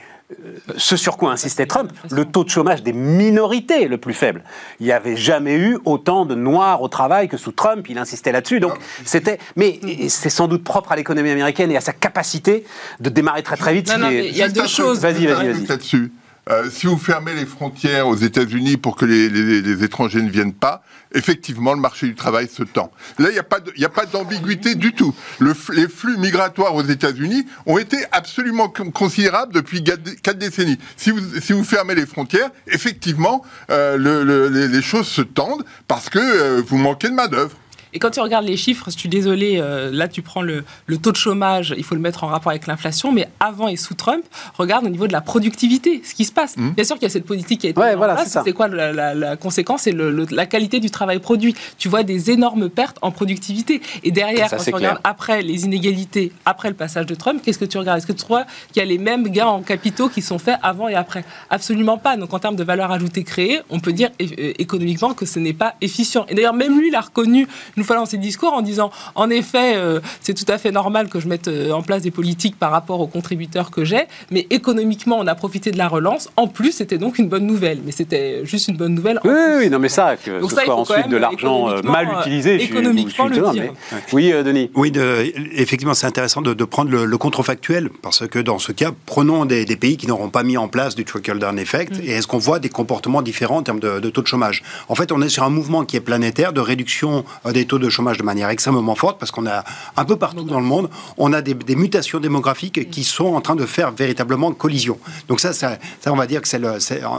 Speaker 1: ce sur quoi insistait Trump, le taux de chômage des minorités le plus faible. Il n'y avait jamais eu autant de noirs au travail que sous Trump. Il insistait là-dessus. Donc c'était, mais c'est sans doute propre à l'économie américaine et à sa capacité de démarrer très très vite.
Speaker 4: Non, non, il y a deux choses.
Speaker 1: Vas-y, vas-y, vas-y.
Speaker 2: Euh, si vous fermez les frontières aux États-Unis pour que les, étrangers ne viennent pas, effectivement, le marché du travail se tend. Là, il n'y a pas d'ambiguïté du tout. Les flux migratoires aux États-Unis ont été absolument con- considérables depuis quatre décennies. Si vous, fermez les frontières, effectivement, euh, le- le- les, les choses se tendent parce que euh, vous manquez de main-d'œuvre.
Speaker 4: Et quand tu regardes les chiffres, je suis désolé, euh, là tu prends le, le taux de chômage, il faut le mettre en rapport avec l'inflation, mais avant et sous Trump, regarde au niveau de la productivité, ce qui se passe. Bien sûr qu'il y a cette politique qui a été
Speaker 1: Ouais, voilà, c'est ça.
Speaker 4: c'est quoi la, la- la conséquence? C'est le- le- la qualité du travail produit. Tu vois des énormes pertes en productivité. Et derrière,
Speaker 1: Ça,
Speaker 4: quand tu regardes
Speaker 1: clair.
Speaker 4: après les inégalités, après le passage de Trump, qu'est-ce que tu regardes? Est-ce que tu crois qu'il y a les mêmes gains en capitaux qui sont faits avant et après? Absolument pas. Donc en termes de valeur ajoutée créée, on peut dire économiquement que ce n'est pas efficient. Et d'ailleurs, même lui l'a reconnu une dans ses discours en disant en effet, euh, c'est tout à fait normal que je mette euh, en place des politiques par rapport aux contributeurs que j'ai, mais économiquement, on a profité de la relance. En plus, c'était donc une bonne nouvelle. Mais c'était juste une bonne nouvelle. en
Speaker 1: Oui,
Speaker 4: plus.
Speaker 1: oui, non, mais ça, que
Speaker 4: Donc
Speaker 1: ce
Speaker 4: ça, il
Speaker 1: soit
Speaker 4: faut quand
Speaker 1: ensuite
Speaker 4: même,
Speaker 1: de l'argent euh, mal utilisé, je suis- je suis
Speaker 4: économiquement, le dire.
Speaker 1: mais- Oui, euh, Denis.
Speaker 3: Oui, de- effectivement, c'est intéressant de, de prendre le, le contrefactuel, parce que dans ce cas, prenons des, des pays qui n'auront pas mis en place du trickle-down effect, et est-ce qu'on voit des comportements différents en termes de, de taux de chômage? En fait, on est sur un mouvement qui est planétaire de réduction des taux de chômage de manière extrêmement forte, parce qu'on a un peu partout dans le monde, on a des, mutations démographiques qui sont en train de faire véritablement collision. Donc ça, ça, on va dire que c'est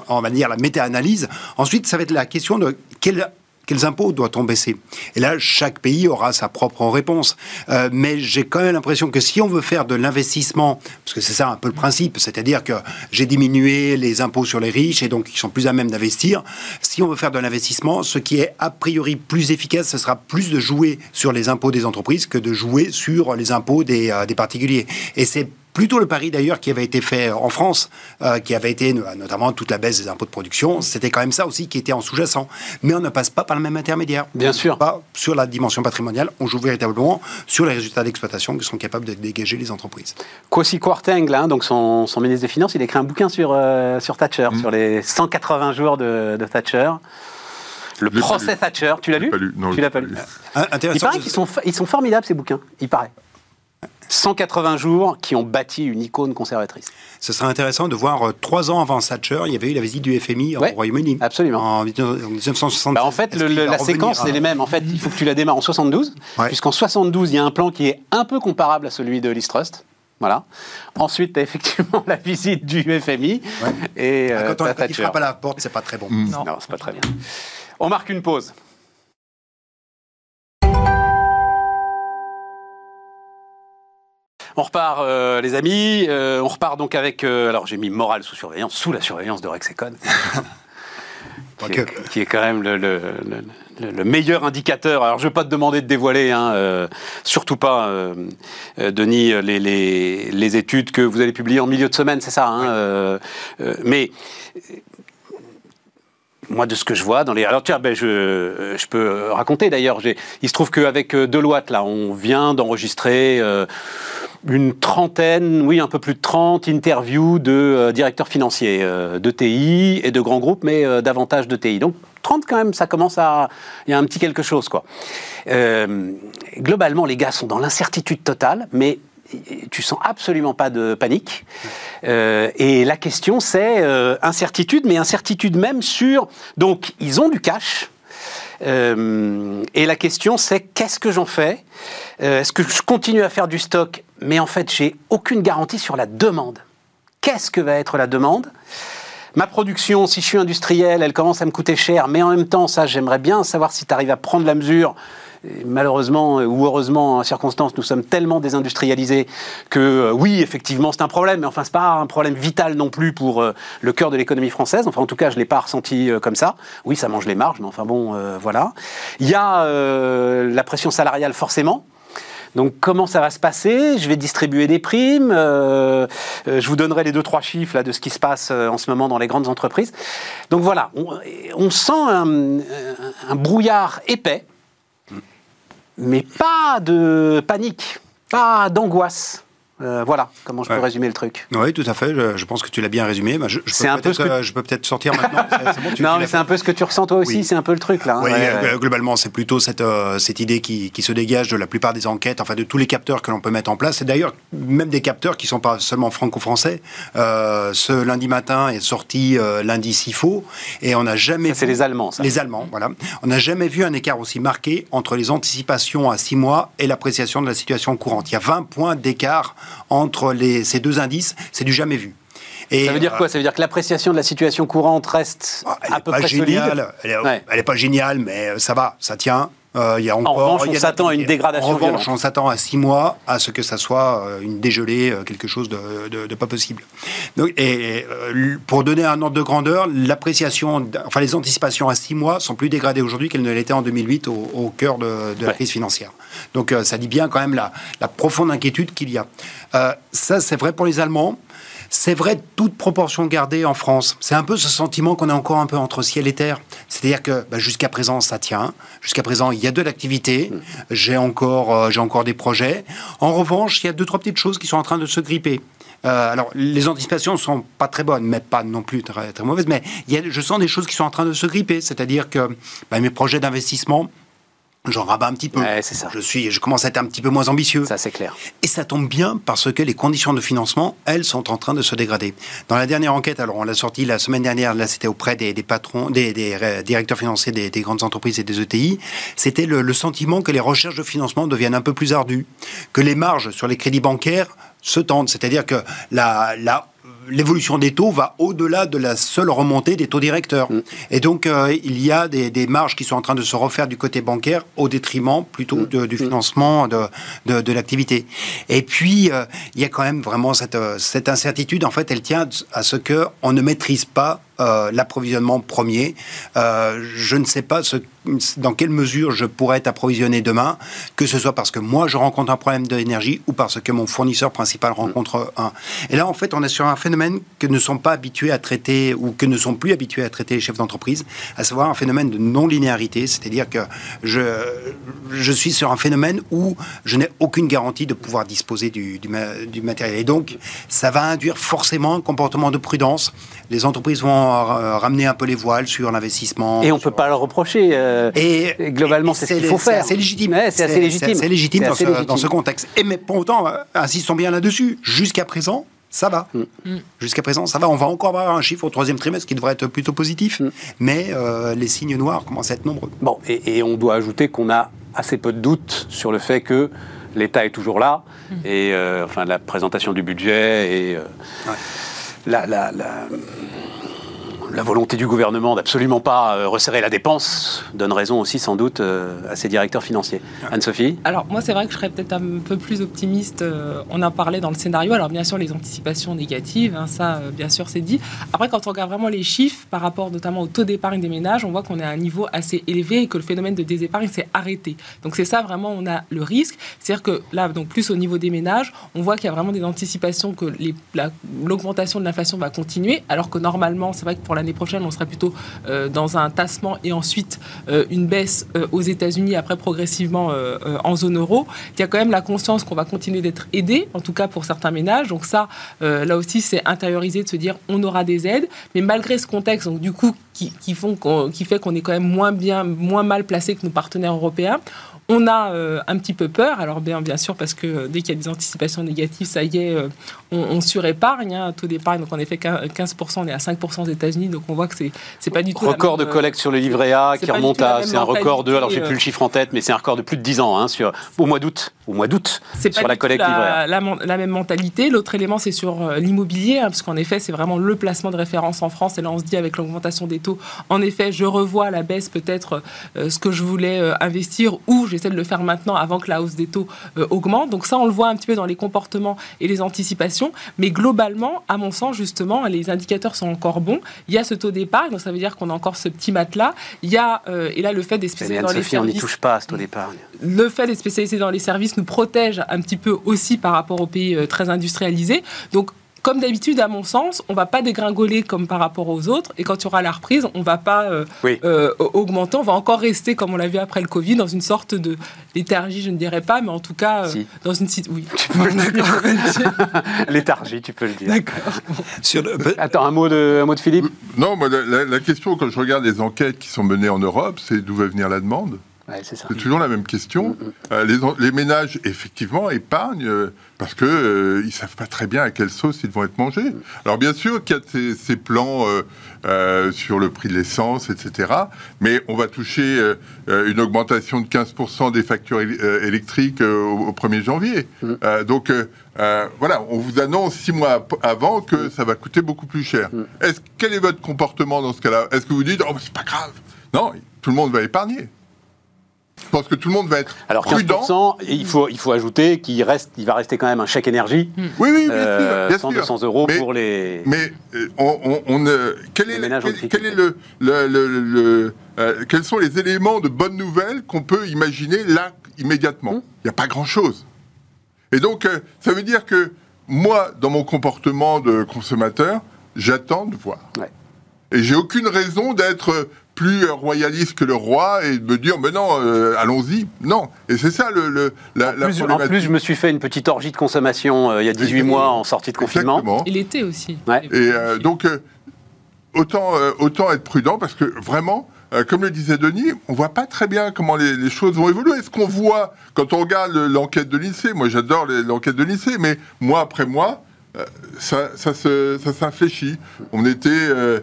Speaker 3: on va dire la méta-analyse. Ensuite, ça va être la question de quel quels impôts doit-on baisser? Et là, chaque pays aura sa propre réponse. Euh, mais j'ai quand même l'impression que si on veut faire de l'investissement, parce que c'est ça un peu le principe, c'est-à-dire que j'ai diminué les impôts sur les riches et donc ils sont plus à même d'investir, si on veut faire de l'investissement, ce qui est a priori plus efficace, ce sera plus de jouer sur les impôts des entreprises que de jouer sur les impôts des, euh, des particuliers. Et c'est plutôt le pari d'ailleurs qui avait été fait en France, euh, qui avait été no- notamment toute la baisse des impôts de production, c'était quand même ça aussi qui était en sous-jacent. Mais on ne passe pas par le même intermédiaire.
Speaker 1: Bien
Speaker 3: On
Speaker 1: sûr.
Speaker 3: joue Pas sur la dimension patrimoniale, on joue véritablement sur les résultats d'exploitation que sont capables de dégager les entreprises.
Speaker 1: Kwasi Kwarteng, là, hein, donc son, son ministre des Finances, il a écrit un bouquin sur, euh, sur Thatcher,
Speaker 2: Mm.
Speaker 1: sur les 180 jours de, de Thatcher. Le procès. Thatcher, tu l'as lu
Speaker 2: pas lu. Non,
Speaker 1: Tu
Speaker 2: je
Speaker 1: l'as
Speaker 2: l'ai
Speaker 1: pas lu.
Speaker 3: Un-
Speaker 1: Il
Speaker 3: Intéressant.
Speaker 1: paraît qu'ils sont, ils sont formidables, ces bouquins, il paraît. 180 jours qui ont bâti une icône conservatrice.
Speaker 3: Ce serait intéressant de voir euh, trois ans avant Thatcher, il y avait eu la visite du FMI
Speaker 1: Ouais,
Speaker 3: au Royaume-Uni.
Speaker 1: absolument.
Speaker 3: En 1960.
Speaker 1: Bah, en fait, le- le- la séquence, c'est les mêmes. En fait, il faut que tu la démarres en 72,
Speaker 3: Ouais.
Speaker 1: puisqu'en 72, il y a un plan qui est un peu comparable à celui de Liz Trust. Voilà. Ensuite, tu as effectivement <laughs> la visite du FMI. Et euh,
Speaker 3: Ah, Quand on quand il frappe à la porte, c'est pas très bon.
Speaker 2: Mm.
Speaker 4: Non.
Speaker 1: Non, c'est pas très bien. On marque une pause. On repart, euh, les amis. Euh, on repart donc avec. euh, alors, j'ai mis morale sous surveillance, sous la surveillance de Rex Econ. <laughs> qui, est, qui, est, quand même le, le, le, le, meilleur indicateur. Alors, je ne vais pas te demander de dévoiler, hein, surtout pas, Denis, les, les, les, études que vous allez publier en milieu de semaine, c'est ça. Hein, oui. Mais moi, de ce que je vois dans les. Alors, tiens, ben, je, je peux raconter d'ailleurs. Il se trouve qu'avec Deloitte, là, on vient d'enregistrer euh, une trentaine, oui, un peu plus de 30 interviews de euh, directeurs financiers euh, de TI et de grands groupes, mais euh, davantage de TI. Donc, 30 quand même, ça commence à... Il y a un petit quelque chose, quoi. Euh, globalement, les gars sont dans l'incertitude totale, mais tu sens absolument pas de panique. Euh, et la question, c'est euh, incertitude, mais incertitude même sur... Donc, ils ont du cash. Euh, et la question, c'est qu'est-ce que j'en fais? Est-ce que je continue à faire du stock? Mais en fait, j'ai aucune garantie sur la demande. Qu'est-ce que va être la demande? Ma production, si je suis industriel, elle commence à me coûter cher, mais en même temps, ça, j'aimerais bien savoir si tu arrives à prendre la mesure malheureusement ou heureusement en circonstance, nous sommes tellement désindustrialisés que euh, oui, effectivement, c'est un problème, mais enfin, c'est pas un problème vital non plus pour euh, le cœur de l'économie française. Enfin, en tout cas, je l'ai pas ressenti euh, comme ça. Oui, ça mange les marges, mais enfin bon, euh, voilà. Il y a euh, la pression salariale forcément. Donc comment ça va se passer? Je vais distribuer des primes. Euh, je vous donnerai les deux trois chiffres là de ce qui se passe en ce moment dans les grandes entreprises. Donc voilà, on, sent un brouillard épais mais pas de panique, pas d'angoisse. Euh, voilà comment je peux ouais. résumer le truc.
Speaker 3: Oui, tout à fait. Je, je pense que tu l'as bien résumé. Je, je
Speaker 1: c'est un peu ce que...
Speaker 3: euh, je peux peut-être sortir maintenant. <laughs>
Speaker 1: bon, tu, non, tu mais c'est un peu ce que tu ressens toi aussi. Oui. C'est un peu le truc là. Hein.
Speaker 3: Oui, ouais, euh, globalement, c'est plutôt cette euh, cette idée qui, qui, se dégage de la plupart des enquêtes, enfin de tous les capteurs que l'on peut mettre en place. Et d'ailleurs, même des capteurs qui sont pas seulement franco-français. Euh, ce lundi matin est sorti l'indice IFO et on n'a jamais.
Speaker 1: C'est les Allemands. Ça.
Speaker 3: Les Allemands, voilà. On n'a jamais vu un écart aussi marqué entre les anticipations à six mois et l'appréciation de la situation courante. Il y a 20 points d'écart entre les ces deux indices, c'est du jamais vu.
Speaker 1: Et ça veut dire quoi? Ça veut dire que l'appréciation de la situation courante reste
Speaker 3: elle
Speaker 1: à peu près
Speaker 3: géniale, Elle n'est ouais. pas géniale, mais ça va, ça tient.
Speaker 1: Euh, y a encore, en revanche, on s'attend à une dégradation.
Speaker 3: En revanche, on s'attend à six mois à ce que ça soit euh, une dégelée, euh, quelque chose de, de, de pas possible. Donc, et, et, pour donner un ordre de grandeur, l'appréciation, enfin les anticipations à six mois sont plus dégradées aujourd'hui qu'elles ne l'étaient en 2008 au, au cœur de, de la ouais. crise financière. Donc ça dit bien quand même la, la profonde inquiétude qu'il y a. Euh, ça, c'est vrai pour les Allemands. C'est vrai, toute proportion gardée en France. C'est un peu ce sentiment qu'on est encore un peu entre ciel et terre. C'est-à-dire que bah, jusqu'à présent, ça tient. Jusqu'à présent, il y a de l'activité. J'ai encore, euh, encore des projets. En revanche, il y a deux, trois petites choses qui sont en train de se gripper. Euh, alors, les anticipations ne sont pas très bonnes, mais pas non plus très, très mauvaises. Mais je sens des choses qui sont en train de se gripper. C'est-à-dire que bah, mes projets d'investissement, j'en rabats un petit peu.
Speaker 1: Ouais, c'est ça.
Speaker 3: Je suis, je commence à être un petit peu moins ambitieux.
Speaker 1: Ça, c'est clair.
Speaker 3: Et ça tombe bien parce que les conditions de financement, elles, sont en train de se dégrader. Dans la dernière enquête, alors on l'a sorti la semaine dernière, là, c'était auprès des, des patrons, des, des, des, directeurs financiers des, des, grandes entreprises et des ETI. C'était le, le sentiment que les recherches de financement deviennent un peu plus ardues, que les marges sur les crédits bancaires se tendent. C'est-à-dire que la, la l'évolution des taux va au-delà de la seule remontée des taux directeurs. Mm. Et donc, euh, il y a des, des, marges qui sont en train de se refaire du côté bancaire au détriment plutôt de, du financement de, de, de l'activité. Et puis, euh, il y a quand même vraiment cette, cette incertitude. En fait, elle tient à ce qu'on ne maîtrise pas euh, l'approvisionnement premier. Euh, je ne sais pas ce, dans quelle mesure je pourrais être approvisionné demain, que ce soit parce que moi je rencontre un problème d'énergie ou parce que mon fournisseur principal rencontre un. Et là, en fait, on est sur un phénomène que ne sont pas habitués à traiter ou que ne sont plus habitués à traiter les chefs d'entreprise, à savoir un phénomène de non-linéarité, c'est-à-dire que je, je suis sur un phénomène où je n'ai aucune garantie de pouvoir disposer du, du, du matériel. Et donc, ça va induire forcément un comportement de prudence. Les entreprises vont ramener un peu les voiles sur l'investissement.
Speaker 1: Et on ne peut pas le reprocher. Euh, et, et, globalement, c'est ce qu'il faut faire.
Speaker 3: C'est légitime.
Speaker 1: Ouais, c'est assez légitime.
Speaker 3: C'est légitime, dans, ce, légitime. dans ce contexte. Et mais pour autant, euh, insistons bien là-dessus. Jusqu'à présent, ça va. Mm. Jusqu'à présent, ça va. On va encore avoir un chiffre au troisième trimestre qui devrait être plutôt positif, mm. mais euh, les signes noirs commencent à être nombreux.
Speaker 1: Bon, et, et on doit ajouter qu'on a assez peu de doutes sur le fait que l'État est toujours là, mm. et euh, enfin la présentation du budget et euh, ouais. la, la, la la volonté du gouvernement d'absolument pas euh, resserrer la dépense donne raison aussi sans doute euh, à ses directeurs financiers. Anne-Sophie
Speaker 4: Alors moi c'est vrai que je serais peut-être un peu plus optimiste. euh, on en parlait dans le scénario. Alors bien sûr les anticipations négatives, hein, ça bien sûr c'est dit. Après quand on regarde vraiment les chiffres par rapport notamment au taux d'épargne des ménages, on voit qu'on est à un niveau assez élevé et que le phénomène de désépargne s'est arrêté. Donc c'est ça vraiment on a le risque. C'est-à-dire que là donc plus au niveau des ménages, on voit qu'il y a vraiment des anticipations que la- l'augmentation de l'inflation va continuer, alors que normalement c'est vrai que pour l'année prochaine on serait plutôt euh, dans un tassement et ensuite euh, une baisse euh, aux États-Unis, après progressivement en zone euro. Il y a quand même la conscience qu'on va continuer d'être aidé, en tout cas pour certains ménages. Donc ça, là aussi, c'est intériorisé de se dire on aura des aides. Mais malgré ce contexte, donc du coup, qui, font qui fait qu'on est quand même moins bien, moins mal placé que nos partenaires européens. On a euh, un petit peu peur, alors bien, bien sûr, parce que euh, dès qu'il y a des anticipations négatives, ça y est, euh, on, on surépargne, hein, taux d'épargne, donc en effet 15%, on est à 5% aux États-Unis, donc on voit que c'est c'est pas du tout
Speaker 1: Record de
Speaker 4: même,
Speaker 1: collecte sur le livret A qui remonte à. C'est un record de. Alors j'ai plus le chiffre en tête, mais c'est un record de plus de 10 ans hein, sur, au mois d'août. Au mois d'août
Speaker 4: C'est
Speaker 1: sur
Speaker 4: pas
Speaker 1: la
Speaker 4: du tout
Speaker 1: collecte livret A.
Speaker 4: la, la, même mentalité. L'autre élément, c'est sur l'immobilier, hein, parce qu'en effet, c'est vraiment le placement de référence en France. Et là, on se dit avec l'augmentation des taux, en effet, je revois à la baisse peut-être ce que je voulais investir, ou j'essaie de le faire maintenant avant que la hausse des taux euh, augmente. Donc ça, on le voit un petit peu dans les comportements et les anticipations. Mais globalement, à mon sens, justement, les indicateurs sont encore bons. Il y a ce taux d'épargne, donc ça veut dire qu'on a encore ce petit matelas. Il y a, euh, et là, le fait des spécialistes dans les
Speaker 1: Anne-Sophie, on n'y
Speaker 4: services
Speaker 1: touche pas à ce taux d'épargne.
Speaker 4: le fait dans les services nous protège un petit peu aussi par rapport aux pays euh, très industrialisés. Donc, comme d'habitude, à mon sens, on va pas dégringoler comme par rapport aux autres. Et quand il y aura la reprise, on va pas euh,
Speaker 1: Oui.
Speaker 4: euh, augmenter. On va encore rester, comme on l'a vu après le Covid, dans une sorte de léthargie, je ne dirais pas, mais en tout cas, euh,
Speaker 1: Si.
Speaker 4: dans une situation. Oui. <laughs>
Speaker 1: Léthargie, tu peux le dire.
Speaker 4: D'accord.
Speaker 3: Sur le- peut-
Speaker 1: Attends, un mot de, un mot de Philippe
Speaker 2: Non, moi, la, la- la question, quand je regarde les enquêtes qui sont menées en Europe, c'est d'où va venir la demande?
Speaker 1: Ouais, c'est
Speaker 2: toujours la même question. Euh, les, en- les ménages, effectivement, épargnent euh, parce que euh, ils savent pas très bien à quelle sauce ils vont être mangés. Alors bien sûr qu'il y a ces, ces plans euh, euh, sur le prix de l'essence, etc. Mais on va toucher euh, euh, une augmentation de 15% des factures éle- euh, électriques euh, au, au 1er janvier. Euh, donc euh, euh, voilà, on vous annonce six mois avant que ça va coûter beaucoup plus cher. Est-ce quel est votre comportement dans ce cas-là? Est-ce que vous dites oh c'est pas grave? Non, tout le monde va épargner. Je pense que tout le monde va être
Speaker 1: Alors
Speaker 2: prudent.
Speaker 1: 15%, et il faut, il faut ajouter qu'il reste, il va rester quand même un chèque énergie,
Speaker 2: Oui, oui, bien
Speaker 1: euh,
Speaker 2: sûr.
Speaker 1: 100,
Speaker 2: Bien sûr.
Speaker 1: 200 euros
Speaker 2: Mais-
Speaker 1: pour les.
Speaker 2: Mais euh, on, on- on, euh, quel, est, le- quel, est le, le- le- le- euh, quels sont les éléments de bonnes nouvelles qu'on peut imaginer là immédiatement?
Speaker 1: Hum.
Speaker 2: Il n'y a pas grand-chose. Et donc, euh, ça veut dire que moi, dans mon comportement de consommateur, j'attends de voir.
Speaker 1: Ouais.
Speaker 2: Et j'ai aucune raison d'être plus royaliste que le roi et de me dire, mais non, euh, allons-y. Non. Et c'est ça le, le- la,
Speaker 1: En plus, en
Speaker 2: problématique.
Speaker 1: plus, je me suis fait une petite orgie de consommation euh, il y a 18 mois en sortie de confinement.
Speaker 2: Exactement.
Speaker 4: Et l'été aussi.
Speaker 1: Ouais.
Speaker 2: Et euh, donc, euh, autant, euh, autant être prudent parce que vraiment, euh, comme le disait Denis, on voit pas très bien comment les, les choses vont évoluer. Est-ce qu'on voit, quand on regarde le- l'enquête de l'INSEE, moi j'adore les- l'enquête de l'INSEE, mais mois après mois, euh, ça, ça, se- ça s'infléchit. On était euh,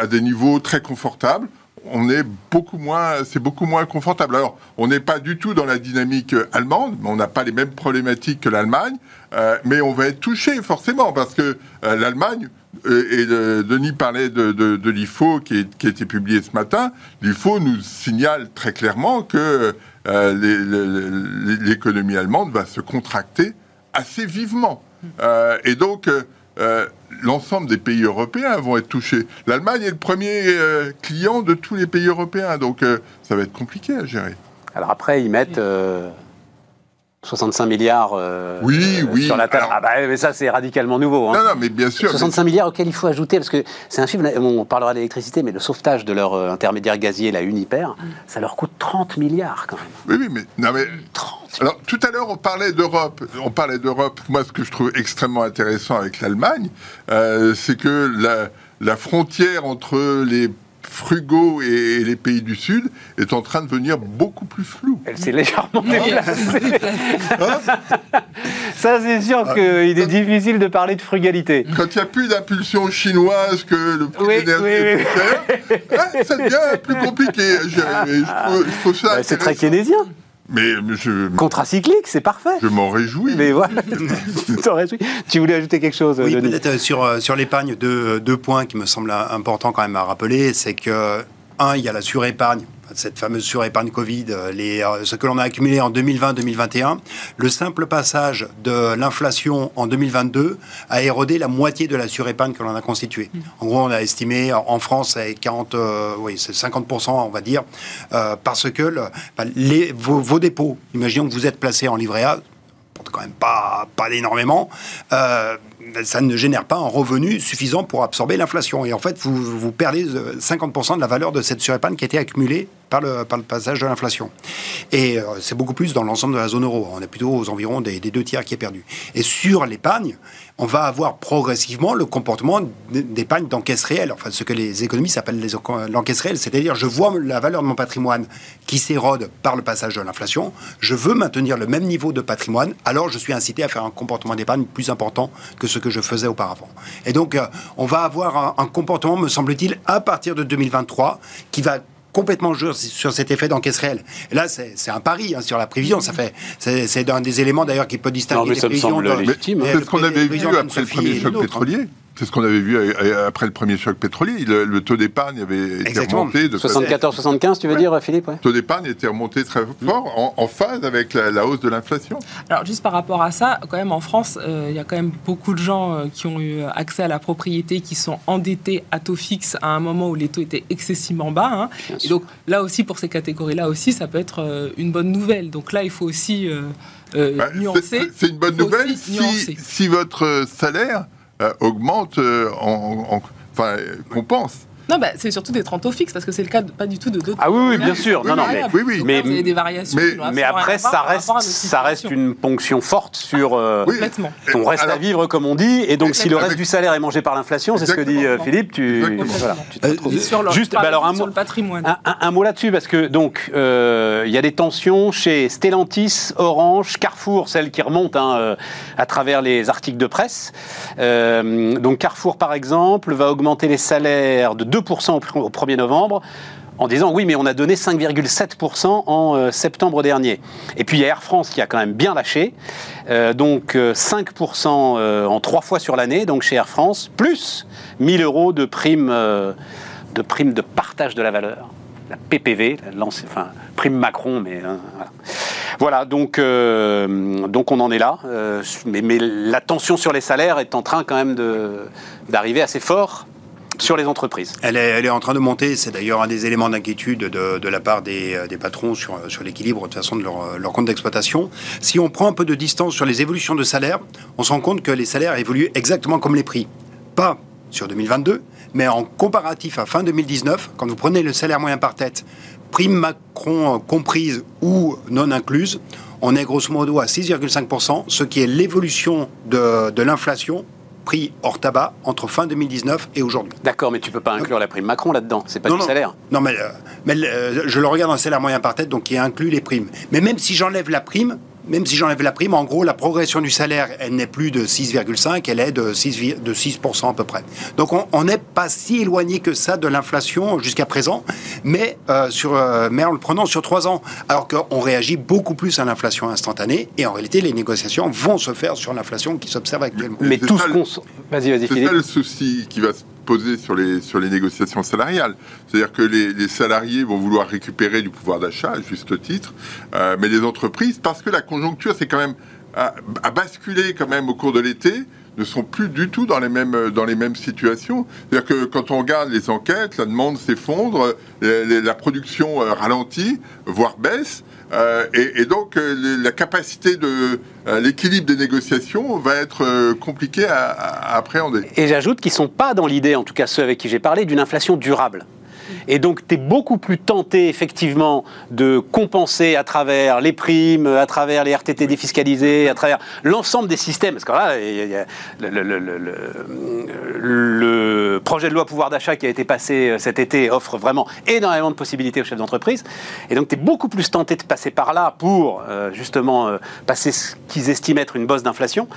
Speaker 2: à des niveaux très confortables. On est beaucoup moins, c'est beaucoup moins confortable. Alors, on n'est pas du tout dans la dynamique allemande, mais on n'a pas les mêmes problématiques que l'Allemagne, euh, mais on va être touché forcément parce que euh, l'Allemagne euh, et Denis parlait de, l'IFO qui, qui a été publié ce matin. L'IFO nous signale très clairement que l'économie allemande va se contracter assez vivement. Et donc, euh, l'ensemble des pays européens vont être touchés. L'Allemagne est le premier euh, client de tous les pays européens, donc euh, ça va être compliqué à gérer.
Speaker 1: Alors après, ils mettent euh, 65 milliards euh,
Speaker 2: Oui,
Speaker 1: euh,
Speaker 2: oui,
Speaker 1: sur la table.
Speaker 2: alors-
Speaker 1: Ah bah, mais ça, c'est radicalement nouveau. hein.
Speaker 2: Non, non, mais bien sûr.
Speaker 1: 65 milliards auxquels il faut ajouter, parce que c'est un chiffre, on parlera d'électricité, mais le sauvetage de leur euh, intermédiaire gazier, la Uniper, ça leur coûte 30 milliards quand même.
Speaker 2: mais- oui, oui, mais, non, mais
Speaker 1: 30
Speaker 2: Alors, tout à l'heure, on parlait d'Europe. On parlait d'Europe. Moi, ce que je trouve extrêmement intéressant avec l'Allemagne, euh, c'est que la, la frontière entre les frugaux et, les pays du Sud est en train de devenir beaucoup plus floue.
Speaker 1: Elle s'est légèrement déplacée.
Speaker 2: Hein
Speaker 1: Ça, c'est sûr
Speaker 2: Ah.
Speaker 1: qu'il est difficile de parler de frugalité.
Speaker 2: Quand il n'y a plus d'impulsion chinoise que le prix
Speaker 1: Oui, oui, oui.
Speaker 2: plus cher, hein, ça devient plus compliqué. Je, je trouve, je trouve ça
Speaker 1: Bah, c'est très keynésien.
Speaker 2: Mais je,
Speaker 1: Contracyclique, c'est parfait.
Speaker 2: je m'en réjouis.
Speaker 1: Mais voilà, tu t'en réjouis. Tu voulais ajouter quelque chose,
Speaker 3: Oui,
Speaker 1: Denis
Speaker 3: peut-être euh, sur, euh, sur l'épargne, deux, deux points qui me semblent importants quand même à rappeler. C'est que, un, il y a la surépargne, cette fameuse surépargne Covid, euh, les, euh, ce que l'on a accumulé en 2020-2021. Le simple passage de l'inflation en 2022 a érodé la moitié de la surépargne que l'on a constituée. En gros, on a estimé en France, c'est 40, euh, oui, c'est 50%, on va dire, euh, parce que le- bah, les, vos, vos dépôts, imaginons que vous êtes placé en livret A, quand même pas, pas énormément, euh, ça ne génère pas un revenu suffisant pour absorber l'inflation. Et en fait, vous, vous perdez euh, 50% de la valeur de cette surépargne qui a été accumulée par le, passage de l'inflation. Et euh, c'est beaucoup plus dans l'ensemble de la zone euro. On est plutôt aux environs des, deux tiers qui est perdu. Et sur l'épargne, on va avoir progressivement le comportement d'épargne d'encaisse réelle, enfin ce que les économistes appellent l'encaisse réelle, c'est-à-dire je vois la valeur de mon patrimoine qui s'érode par le passage de l'inflation, je veux maintenir le même niveau de patrimoine, alors je suis incité à faire un comportement d'épargne plus important que ce que je faisais auparavant. Et donc euh, on va avoir un comportement, me semble-t-il, à partir de 2023 qui va complètement jouer sur cet effet d'encaisse réelle. Et là, c'est un pari hein, sur la prévision. Ça fait, c'est un des éléments d'ailleurs qui peut distinguer
Speaker 1: Non, mais
Speaker 3: les
Speaker 1: ça me
Speaker 3: prévisions
Speaker 1: semble
Speaker 3: de-
Speaker 1: légitime,
Speaker 2: ce qu'on avait vu après le premier choc
Speaker 3: hein.
Speaker 2: pétrolier. C'est ce qu'on avait vu euh, après le premier choc pétrolier. Le, le taux d'épargne avait été
Speaker 3: Exactement.
Speaker 2: remonté. De façon-
Speaker 1: 74-75, tu veux dire, Philippe ouais
Speaker 2: Le taux d'épargne était remonté très fort en, en phase avec la, la hausse de l'inflation.
Speaker 4: Alors juste par rapport à ça, quand même en France, euh, il y a quand même beaucoup de gens euh, qui ont eu accès à la propriété, qui sont endettés à taux fixe à un moment où les taux étaient excessivement bas. hein.
Speaker 1: Bien
Speaker 4: Et
Speaker 1: sûr.
Speaker 4: donc là aussi, pour ces catégories-là aussi, ça peut être euh, une bonne nouvelle. Donc là, il faut aussi euh, euh,
Speaker 2: Bah,
Speaker 4: nuancer.
Speaker 2: c'est- une bonne nouvelle si, votre euh, salaire euh, augmente euh, en, en- enfin, euh, compense.
Speaker 4: Non, bah, c'est surtout des 30 taux fixes, parce que c'est le cas de- pas du tout de d'autres.
Speaker 1: Ah oui, oui, bien sûr. Non, non, mais,
Speaker 2: Oui, oui.
Speaker 1: Mais-
Speaker 4: vous avez des variations.
Speaker 2: mais-
Speaker 1: après, ça reste, ça reste une ponction forte sur euh,
Speaker 2: Oui.
Speaker 4: Complètement.
Speaker 1: ton reste à vivre, comme on dit. Et donc, si le
Speaker 2: Avec-
Speaker 1: reste du salaire est mangé par l'inflation, c'est ce que dit euh. Philippe, tu, voilà, tu te
Speaker 3: Euh,
Speaker 1: retrouves.
Speaker 4: Et sur le,
Speaker 1: Juste, bah alors, un
Speaker 4: sur
Speaker 1: mot-
Speaker 4: le patrimoine.
Speaker 1: Un, un- un mot là-dessus, parce que donc euh, il y a des tensions chez Stellantis, Orange, Carrefour, celles qui remontent hein, euh, à travers les articles de presse. Euh, donc Carrefour, par exemple, va augmenter les salaires de 2% au, pr- au 1er novembre. En disant oui, mais on a donné 5,7% en euh, septembre dernier. Et puis il y a Air France qui a quand même bien lâché, Euh, donc euh, 5% euh, en trois fois sur l'année, donc chez Air France, plus 1000 euros de primes euh, de prime de partage de la valeur la PPV, la prime Macron, mais hein, voilà. Donc donc on en est là, mais, mais la tension sur les salaires est en train quand même d'arriver assez fort sur les entreprises.
Speaker 3: Elle est, en train de monter. C'est d'ailleurs un des éléments d'inquiétude de, la part des, euh, patrons sur, l'équilibre de façon de leur, euh, leur compte d'exploitation. Si on prend un peu de distance sur les évolutions de salaire, on se rend compte que les salaires évoluent exactement comme les prix. Pas sur 2022, mais en comparatif à fin 2019, quand vous prenez le salaire moyen par tête, prime Macron euh, comprise ou non incluse, on est grosso modo à 6,5%, ce qui est l'évolution de l'inflation prix hors tabac entre fin 2019 et aujourd'hui.
Speaker 1: D'accord, mais tu peux pas inclure la prime Macron là-dedans, c'est pas
Speaker 3: Non,
Speaker 1: du
Speaker 3: non.
Speaker 1: salaire.
Speaker 3: Non, mais, euh, mais euh, je le regarde en salaire moyen par tête, donc qui inclut les primes. Mais même si j'enlève la prime, même si j'enlève la prime, en gros, la progression du salaire, elle n'est plus de 6,5, elle est de 6, vi- de 6% à peu près. Donc on n'est pas si éloigné que ça de l'inflation jusqu'à présent, mais, euh, sur, euh, mais en le prenant sur 3 ans. Alors qu'on réagit beaucoup plus à l'inflation instantanée, et en réalité, les négociations vont se faire sur l'inflation qui s'observe actuellement.
Speaker 1: Mais tout ce qu'on... Vas-y, vas-y,
Speaker 2: C'est
Speaker 1: Philippe.
Speaker 2: ça le souci qui va se poser sur les, sur les négociations salariales. C'est-à-dire que les, salariés vont vouloir récupérer du pouvoir d'achat, à juste titre, euh, mais les entreprises, parce que la conjoncture, c'est quand même basculer quand même au cours de l'été, ne sont plus du tout dans les mêmes, dans les mêmes situations. C'est-à-dire que quand on regarde les enquêtes, la demande s'effondre, les- la production euh, ralentit, voire baisse. Euh, et, donc, euh, la capacité de euh, l'équilibre des négociations va être compliquée à, à appréhender.
Speaker 1: Et j'ajoute qu'ils sont pas dans l'idée, en tout cas ceux avec qui j'ai parlé, d'une inflation durable. Et donc, tu es beaucoup plus tenté, effectivement, de compenser à travers les primes, à travers les RTT défiscalisés, à travers l'ensemble des systèmes. Parce que là, il y a- le, le- le- le- le projet de loi pouvoir d'achat qui a été passé euh, cet été offre vraiment énormément de possibilités aux chefs d'entreprise. Et donc, tu es beaucoup plus tenté de passer par là pour, euh, justement, euh, passer ce qu'ils estiment être une bosse d'inflation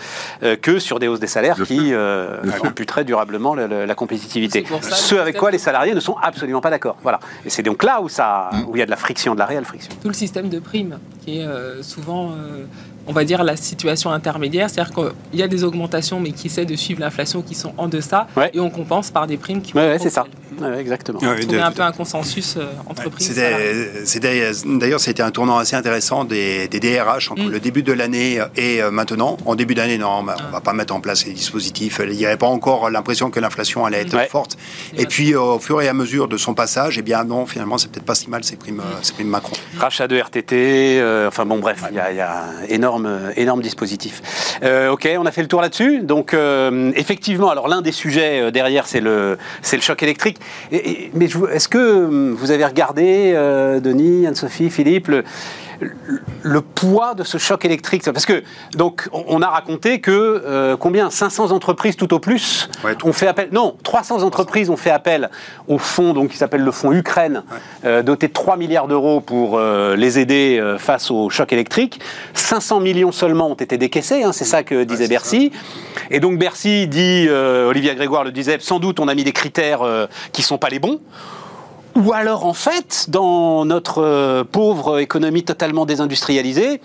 Speaker 1: euh, que sur des hausses des salaires qui euh, amputeraient durablement la, la- la compétitivité. Ce avec quoi les salariés ne sont absolument pas pas d'accord. Voilà. Et c'est donc là où ça, où il y a de la friction, de la réelle friction.
Speaker 4: Tout le système de primes, qui est euh, souvent, euh, on va dire, la situation intermédiaire, c'est-à-dire qu'il y a des augmentations, mais qui essaient de suivre l'inflation, qui sont en deçà,
Speaker 1: Ouais.
Speaker 4: et on compense par des primes qui vont
Speaker 1: ouais, c'est ça. Ouais, exactement.
Speaker 3: Ouais,
Speaker 4: Trouver
Speaker 3: de-
Speaker 4: un peu un consensus euh, entreprise.
Speaker 3: D'ailleurs, c'était un tournant assez intéressant des, des DRH entre
Speaker 4: Mm.
Speaker 3: le début de l'année et euh, maintenant. En début d'année, non, bah, on va pas mettre en place les dispositifs. Il n'y avait pas encore l'impression que l'inflation allait être
Speaker 1: Ouais.
Speaker 3: forte.
Speaker 4: Et
Speaker 3: Et puis, euh, au fur et à mesure de son passage, eh bien non, finalement, c'est peut-être pas si mal ces primes, euh, ces primes Macron.
Speaker 1: Rachat de RTT, euh, enfin bon, bref, il y y a un énorme, euh, énorme dispositif. Euh, ok, on a fait le tour là-dessus. Donc, euh, effectivement, alors l'un des sujets derrière, c'est le, le choc électrique. Mais est-ce que vous avez regardé, Denis, Anne-Sophie, Philippe, le, le- poids de ce choc électrique Parce que, donc, on a raconté que euh, combien? 500 entreprises tout au plus
Speaker 3: Ouais,
Speaker 1: ont fait appel. Non, 300 entreprises ont fait appel au fonds donc, qui s'appelle le fonds Ukraine, euh, doté de 3 milliards d'euros pour euh, les aider face au choc électrique. 500 millions seulement ont été décaissés, hein, c'est ça que disait Bercy. Et donc Bercy dit, Olivier Grégoire le disait, sans doute on a mis des critères qui sont pas les bons. Ou alors, en fait, dans notre euh, pauvre économie totalement désindustrialisée,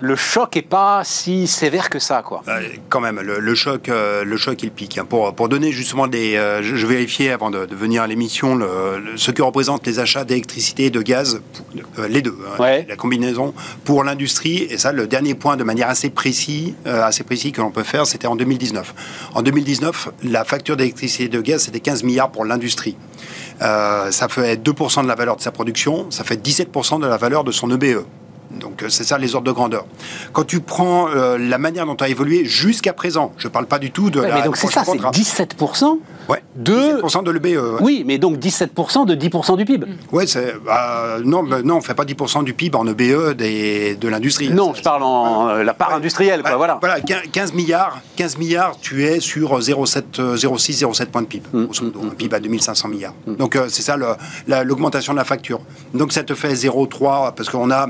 Speaker 1: le choc est pas si sévère que ça, quoi.
Speaker 3: Euh, quand même, le, le choc, euh, le choc, il pique. hein. Pour, pour donner justement des, euh, je, je vérifiais avant de, de venir à l'émission le, le- ce que représentent les achats d'électricité et de gaz, pour- les deux, hein, la combinaison pour l'industrie. Et ça, le dernier point de manière assez précis, assez précis que l'on peut faire, c'était en 2019. En 2019, la facture d'électricité et de gaz, c'était 15 milliards pour l'industrie. Ça fait 2% de la valeur de sa production, ça fait 17% de la valeur de son EBE. Donc euh, c'est ça les ordres de grandeur. Quand tu prends euh, la manière dont a évolué jusqu'à présent, je parle pas du tout de
Speaker 1: Ouais,
Speaker 3: la
Speaker 1: mais donc c'est ça, c'est
Speaker 3: contrat.
Speaker 1: 17%
Speaker 3: Ouais,
Speaker 1: de...
Speaker 3: 17% de l'EBE. ouais.
Speaker 1: Oui, mais donc 17% de 10% du PIB.
Speaker 3: Ouais, c'est bah, non, bah, non, on fait pas 10% du PIB en EBE des, de l'industrie.
Speaker 1: Non, je parle en euh, la part industrielle, quoi,
Speaker 3: Bah,
Speaker 1: voilà.
Speaker 3: Voilà, 15 milliards, 15 milliards, tu es sur 0,7, euh, 0,6, 0,7 points de PIB.
Speaker 1: Mm,
Speaker 3: grosso modo, un PIB à 2500 milliards. Donc euh, c'est ça le- la- l'augmentation de la facture. Donc ça te fait 0,3 parce qu'on a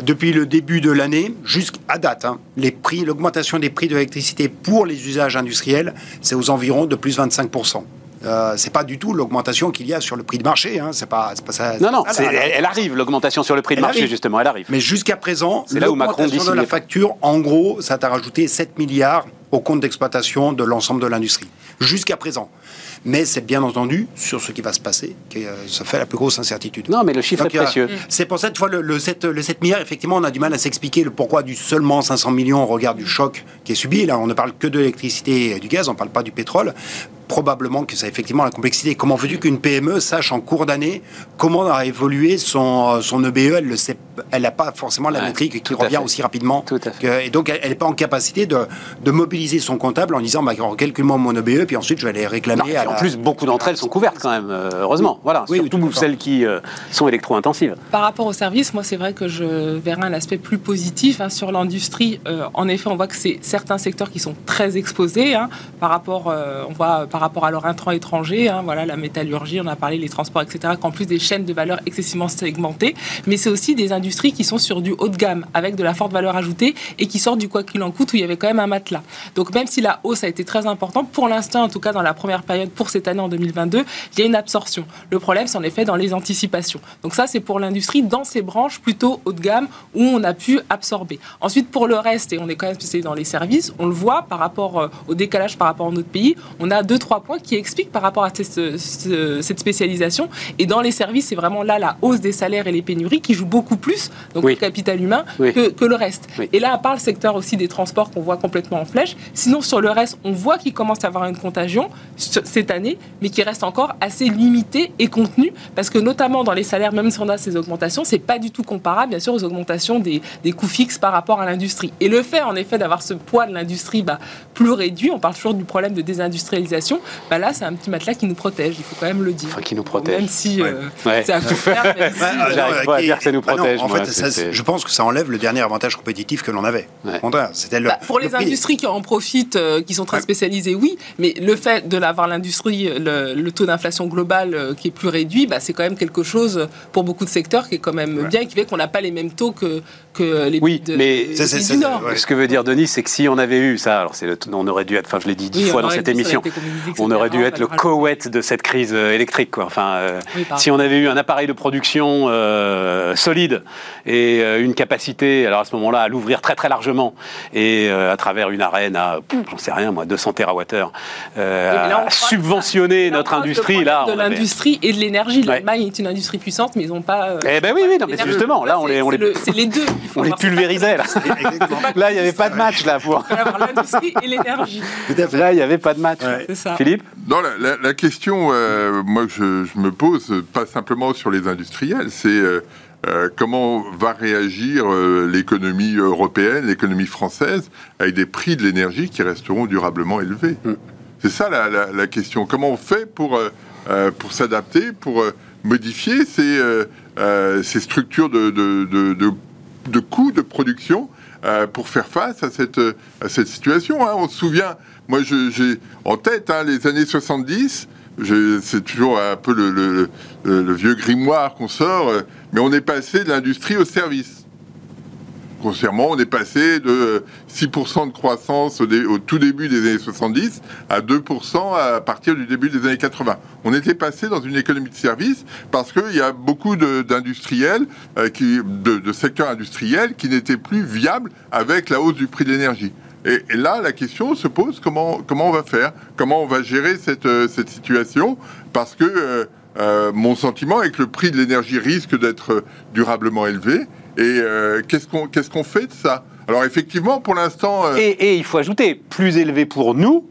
Speaker 3: depuis le début de l'année jusqu'à date, hein, les prix, l'augmentation des prix de l'électricité pour les usages industriels, c'est aux environs de plus 25% euh, c'est pas du tout l'augmentation qu'il y a sur le prix de marché. Hein. C'est pas, c'est pas ça.
Speaker 1: Non, non,
Speaker 3: là.
Speaker 1: elle, elle arrive, l'augmentation sur le prix de
Speaker 3: Elle
Speaker 1: marché,
Speaker 3: arrive.
Speaker 1: justement, elle arrive.
Speaker 3: Mais jusqu'à présent, l'augmentation de la facture, en gros, ça t'a rajouté 7 milliards au compte d'exploitation de l'ensemble de l'industrie. Jusqu'à présent. Mais c'est bien entendu sur ce qui va se passer que euh, ça fait la plus grosse incertitude.
Speaker 1: Non, mais le chiffre
Speaker 3: Donc,
Speaker 1: est précieux.
Speaker 3: C'est pour cette fois le, le 7, le 7 milliards, effectivement, on a du mal à s'expliquer le pourquoi du seulement 500 millions au regard du choc qui est subi. Là, on ne parle que de l'électricité et du gaz, on ne parle pas du pétrole. Probablement que c'est effectivement la complexité. Comment veux-tu qu'une PME sache en cours d'année comment a évolué son, euh, son EBE Elle le sait, elle n'a pas forcément la
Speaker 1: Ouais,
Speaker 3: métrique qui revient
Speaker 1: fait.
Speaker 3: aussi rapidement.
Speaker 1: Tout à fait.
Speaker 3: que- et donc, elle n'est pas en capacité de, de mobiliser son comptable en disant bah, mois mon EBE, puis ensuite je vais aller réclamer.
Speaker 1: Non,
Speaker 3: à
Speaker 1: en
Speaker 3: la-
Speaker 1: plus, beaucoup d'entre elles sont couvertes quand même, euh, heureusement. Voilà,
Speaker 3: Oui, oui,
Speaker 1: surtout celles qui euh, sont électro-intensives.
Speaker 4: Par rapport au service, moi, c'est vrai que je verrais un aspect plus positif hein, sur l'industrie. Euh, en effet, on voit que c'est certains secteurs qui sont très exposés hein, par rapport, euh, on voit par rapport à leur intrant étranger. hein, voilà, la métallurgie, on a parlé les transports, etc. Qu'en plus des chaînes de valeur excessivement segmentées, mais c'est aussi des industries qui sont sur du haut de gamme avec de la forte valeur ajoutée et qui sortent du quoi qu'il en coûte où il y avait quand même un matelas. Donc même si la hausse a été très importante, pour l'instant, en tout cas dans la première période pour cette année en 2022, il y a une absorption. Le problème, c'est en effet dans les anticipations. Donc ça, c'est pour l'industrie dans ces branches plutôt haut de gamme où on a pu absorber. Ensuite, pour le reste, et on est quand même spécialisé dans les services, on le voit par rapport euh, au décalage par rapport à notre pays, on a deux, trois points qui expliquent par rapport à cette, ce- cette spécialisation. Et dans les services, c'est vraiment là la hausse des salaires et les pénuries qui jouent beaucoup plus, donc
Speaker 1: Oui.
Speaker 4: le capital humain,
Speaker 1: Oui.
Speaker 4: que, que le reste.
Speaker 1: Oui.
Speaker 4: Et là, à part le secteur aussi des transports qu'on voit complètement en flèche, sinon sur le reste, on voit qu'il commence à avoir une contagion ce- cette année, mais qui reste encore assez limitée et contenue, parce que notamment dans les salaires, même si on a ces augmentations, c'est pas du tout comparable, bien sûr, aux augmentations des, des coûts fixes par rapport à l'industrie. Et le fait, en effet, d'avoir ce poids de l'industrie bah, plus réduit, on parle toujours du problème de désindustrialisation, bah là, c'est un petit matelas qui nous protège, il faut quand même le dire.
Speaker 1: Enfin, qui nous protège.
Speaker 4: Même si euh,
Speaker 1: Ouais.
Speaker 4: c'est à coup faire, même si,
Speaker 3: Ouais,
Speaker 4: euh,
Speaker 3: ah,
Speaker 1: J'arrive pas à dire que ça nous
Speaker 3: bah non,
Speaker 1: protège,
Speaker 3: en
Speaker 1: moi,
Speaker 3: fait, ça, je pense que ça enlève le dernier avantage compétitif que l'on avait.
Speaker 1: Ouais.
Speaker 3: Au contraire, c'était le.
Speaker 4: Bah, pour
Speaker 3: le
Speaker 4: les industries qui en profitent, euh, qui sont très
Speaker 3: Ouais.
Speaker 4: spécialisées, oui, mais le fait de l'avoir l'industrie le, le taux d'inflation globale euh, qui est plus réduit, bah, c'est quand même quelque chose pour beaucoup de secteurs qui est quand même bien, qui fait qu'on n'a pas les mêmes taux que, que les
Speaker 1: Oui,
Speaker 4: de-
Speaker 1: mais
Speaker 4: les
Speaker 3: c'est-
Speaker 4: pays du Nord.
Speaker 3: ouais.
Speaker 1: Ce que veut dire Denis, c'est que si on avait eu ça, alors le- on aurait dû être, enfin je l'ai dit dix
Speaker 4: Oui,
Speaker 1: fois dans cette émission, on aurait dû être le Koweït de cette crise euh, électrique, quoi. Enfin, euh,
Speaker 4: Oui,
Speaker 1: si on avait eu un appareil de production euh, solide et euh, une capacité, alors à ce moment-là, à l'ouvrir très très largement et euh, à travers une arène à, j'en sais rien moi, 200 TWh, euh,
Speaker 4: on
Speaker 1: à subventionner notre industrie, là,
Speaker 4: de
Speaker 1: avait-
Speaker 4: l'industrie et de l'énergie.
Speaker 1: Ouais.
Speaker 4: L'Allemagne est une industrie puissante, mais ils n'ont pas. euh,
Speaker 1: Eh ben oui, oui, non, mais justement, là, on les, on
Speaker 4: C'est
Speaker 1: les,
Speaker 4: le- c'est les deux. Il faut <laughs>
Speaker 1: on les pulvérisait, là. Là, il n'y avait pas de match, là, pour.
Speaker 4: Il faut avoir l'industrie et l'énergie.
Speaker 1: Là, il n'y avait pas de match.
Speaker 4: C'est ça.
Speaker 1: Philippe
Speaker 2: Non, la, la- la question, euh, moi, que je, je me pose, pas simplement sur les industriels, c'est euh, euh, comment va réagir euh, l'économie européenne, l'économie française, avec des prix de l'énergie qui resteront durablement élevés. C'est ça la, la- la question. Comment on fait pour, pour s'adapter, pour modifier ces, ces structures de, de, de, de- de coûts de production euh, pour faire face à cette, à cette situation. hein? On se souvient, moi j'ai en tête hein, les années 70, je- c'est toujours un peu le, vieux grimoire qu'on sort, euh, mais on est passé de l'industrie au service. Grossièrement, on est passé de euh, 6% de croissance au, tout début des années 70 à 2% à partir du début des années 80. On était passé dans une économie de service parce qu'il y a beaucoup d'industriels, euh, de secteurs industriels qui n'étaient plus viables avec la hausse du prix de l'énergie. Et, là, la question se pose comment, on va faire? Comment on va gérer cette, euh, situation? Parce que euh, euh, mon sentiment est que le prix de l'énergie risque d'être durablement élevé. Et qu'est-ce qu'on fait de ça? Alors effectivement, pour l'instant,
Speaker 1: et il faut ajouter, plus élevé pour nous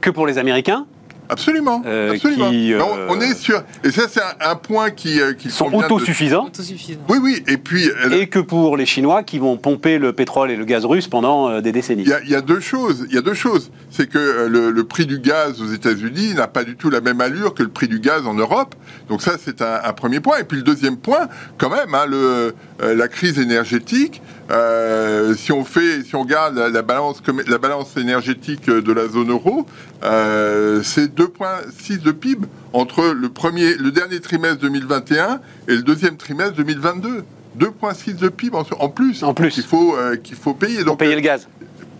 Speaker 1: que pour les Américains,
Speaker 2: absolument,
Speaker 1: euh,
Speaker 2: absolument.
Speaker 1: qui,
Speaker 2: Non,
Speaker 1: euh,
Speaker 2: on est sûr. Et ça, c'est un, un point qui, euh, qui
Speaker 1: sont
Speaker 2: convient de-
Speaker 1: autosuffisants.
Speaker 4: Autosuffisant.
Speaker 2: Oui, oui. Et puis,
Speaker 1: Et que pour les Chinois qui vont pomper le pétrole et le gaz russe pendant euh, des décennies.
Speaker 2: Il y, a, il y a deux choses. Il y a deux choses. C'est que euh, le, le prix du gaz aux États-Unis n'a pas du tout la même allure que le prix du gaz en Europe. Donc ça, c'est un, un premier point. Et puis le deuxième point, quand même, hein, le, euh, la crise énergétique. euh, si on fait, si on regarde la, la balance, commer- la balance énergétique de la zone euro, euh, c'est 2,6 de PIB entre le premier, le dernier trimestre 2021 et le deuxième trimestre 2022. 2,6 de PIB en, en plus.
Speaker 1: En plus.
Speaker 2: Qu'il faut, euh, qu'il faut payer.
Speaker 1: Pour payer le gaz.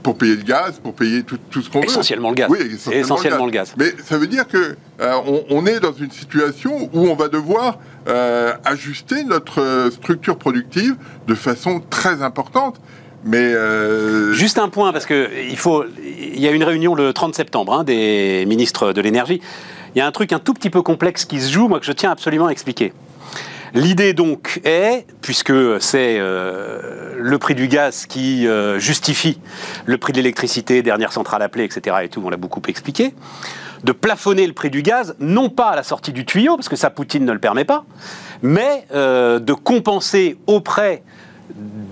Speaker 2: pour payer le gaz, pour payer tout, tout ce qu'on veut.
Speaker 1: Essentiellement le gaz.
Speaker 2: Oui,
Speaker 1: C'est essentiellement le gaz.
Speaker 2: Mais ça veut dire que euh, on, on est dans une situation où on va devoir euh, ajuster notre euh, structure productive de façon très importante. Euh,
Speaker 1: Juste un point, parce que il y a une réunion le 30 septembre hein, des ministres de l'énergie. Il y a un truc un tout petit peu complexe qui se joue, moi que je tiens absolument à expliquer. L'idée donc est, puisque c'est euh, le prix du gaz qui euh, justifie le prix de l'électricité, dernière centrale appelée, etc. et tout, on l'a beaucoup expliqué, de plafonner le prix du gaz, non pas à la sortie du tuyau, parce que ça Poutine ne le permet pas, mais de compenser auprès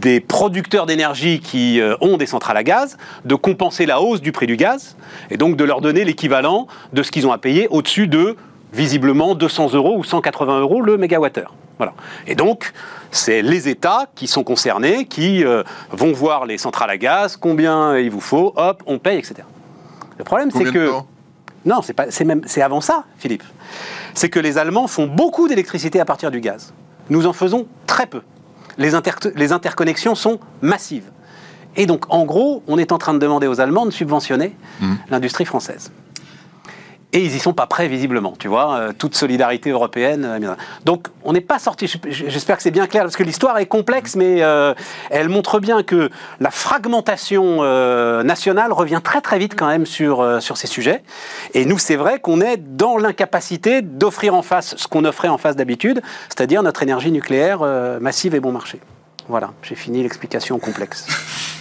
Speaker 1: des producteurs d'énergie qui euh, ont des centrales à gaz, de compenser la hausse du prix du gaz, et donc de leur donner l'équivalent de ce qu'ils ont à payer au-dessus de, visiblement, 200 euros ou 180 euros le mégawattheure. Voilà. Et donc, c'est les États qui sont concernés, qui euh, vont voir les centrales à gaz, combien il vous faut, hop, on paye, etc. Le problème, c'est que... Non, c'est pas, c'est même, c'est avant ça, Philippe. C'est que les Allemands font beaucoup d'électricité à partir du gaz. Nous en faisons très peu. Les, inter- les interconnexions sont massives. Et donc, en gros, on est en train de demander aux Allemands de subventionner l'industrie française. Et ils y sont pas prêts, visiblement, tu vois, euh, toute solidarité européenne. euh. Donc, on n'est pas sorti, j'espère que c'est bien clair, parce que l'histoire est complexe, mais euh, elle montre bien que la fragmentation nationale revient très très vite quand même sur, sur ces sujets. Et nous, c'est vrai qu'on est dans l'incapacité d'offrir en face ce qu'on offrait en face d'habitude, c'est-à-dire notre énergie nucléaire massive et bon marché. Voilà, j'ai fini l'explication complexe. <laughs>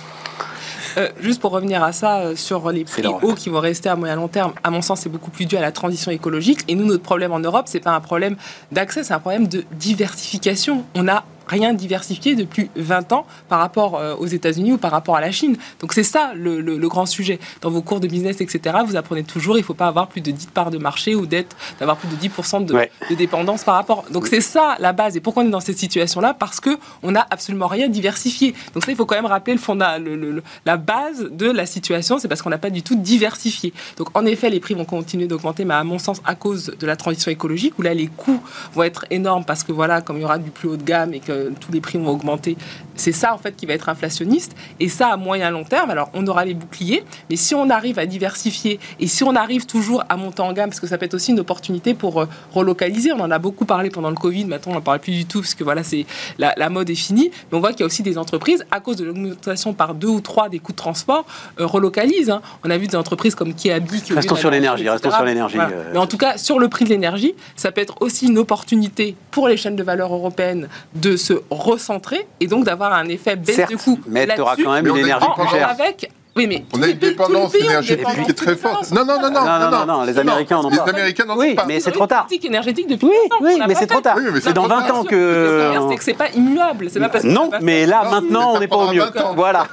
Speaker 4: Euh, juste pour revenir à ça, euh, sur les prix hauts qui vont rester à moyen long terme, à mon sens, c'est beaucoup plus dû à la transition écologique. Et nous, notre problème en Europe, c'est pas un problème d'accès, c'est un problème de diversification. On a rien diversifié depuis 20 ans par rapport euh, aux États-Unis ou par rapport à la Chine. Donc c'est ça le, le, grand sujet. Dans vos cours de business, etc., vous apprenez toujours il ne faut pas avoir plus de 10 parts de marché ou d'être d'avoir plus de 10% de, de, dépendance par rapport. Donc c'est ça la base. Et pourquoi on est dans cette situation-là? Parce que on n'a absolument rien diversifié. Donc ça, il faut quand même rappeler le fond, le, la base de la situation, c'est parce qu'on n'a pas du tout diversifié. Donc en effet, les prix vont continuer d'augmenter, mais à mon sens, à cause de la transition écologique, où là, les coûts vont être énormes parce que voilà, comme il y aura du plus haut de gamme et que tous les prix vont augmenter, c'est ça en fait qui va être inflationniste. Et ça, à moyen long terme, alors on aura les boucliers, mais si on arrive à diversifier et si on arrive toujours à monter en gamme, parce que ça peut être aussi une opportunité pour euh, relocaliser, on en a beaucoup parlé pendant le Covid, maintenant on n'en parle plus du tout parce que voilà, c'est la, mode est finie, mais on voit qu'il y a aussi des entreprises, à cause de l'augmentation par deux ou trois des coûts de transport, euh, relocalisent. Hein. On a vu des entreprises comme Kiabi qui
Speaker 1: Restons sur l'énergie, restons sur l'énergie.
Speaker 4: Euh. Mais en tout cas, sur le prix de l'énergie, ça peut être aussi une opportunité pour les chaînes de valeur européennes de se recentrer et donc d'avoir un effet baisse de coûts.
Speaker 1: Mais tu auras quand même une énergie plus chère.
Speaker 4: Avec oui, mais
Speaker 2: on a une dépendance énergétique qui est très forte.
Speaker 1: Non, non, non, non, non, non, non, les Américains n'ont pas.
Speaker 2: Les Américains n'en
Speaker 1: ont
Speaker 2: pas.
Speaker 1: mais c'est trop tard.
Speaker 4: énergétique depuis
Speaker 1: oui, oui, mais c'est trop tard. C'est dans 20 ans que.
Speaker 4: C'est que c'est pas immuable.
Speaker 1: Non, mais là, maintenant, on n'est pas au mieux. Voilà.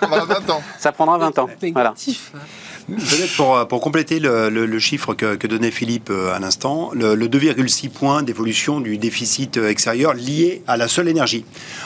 Speaker 1: Ça prendra 20 ans. <laughs> Voilà.
Speaker 3: Peut-être pour, euh, pour compléter le, le, chiffre que, que, donnait Philippe euh, à l'instant, le, le 2,6 points d'évolution du déficit euh, extérieur lié à la seule énergie.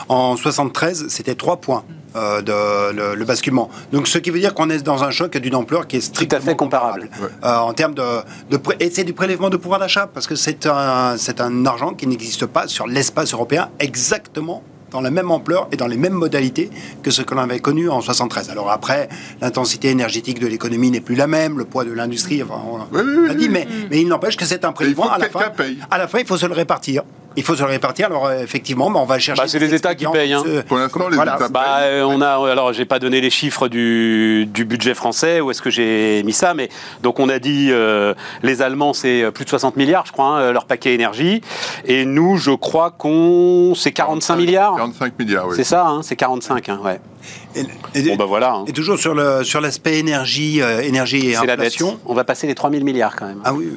Speaker 3: En 73, c'était 3 points. Euh, de, le, basculement. Donc, ce qui veut dire qu'on est dans un choc d'une ampleur qui est strictement
Speaker 1: Tout à fait comparable.
Speaker 3: Euh, en termes de, de et c'est du prélèvement de pouvoir d'achat parce que c'est un, c'est un argent qui n'existe pas sur l'espace européen exactement dans la même ampleur et dans les mêmes modalités que ce que l'on avait connu en 73. Alors après, l'intensité énergétique de l'économie n'est plus la même, le poids de l'industrie, enfin, on dit, mais, mais il n'empêche que c'est un prélèvement. À la, fin, à la fin, il faut se le répartir. Il faut se le répartir. Alors euh, effectivement, bah, on va chercher.
Speaker 1: Bah, c'est les États qui payent. Hein.
Speaker 2: Pour l'instant, les États
Speaker 1: bah, euh, on a. Alors, j'ai pas donné les chiffres du, du budget français. Où est-ce que j'ai mis ça Mais donc, on a dit euh, les Allemands, c'est plus de 60 milliards, je crois, hein, leur paquet énergie. Et nous, je crois qu'on c'est 45 milliards.
Speaker 2: 45 milliards, oui.
Speaker 1: C'est ça, hein, c'est 45, hein, ouais.
Speaker 3: Et, bon, bah voilà. Hein. Et toujours sur le sur l'aspect énergie, euh, énergie et inflation.
Speaker 1: On va passer les 3000 milliards quand même.
Speaker 3: Ah oui,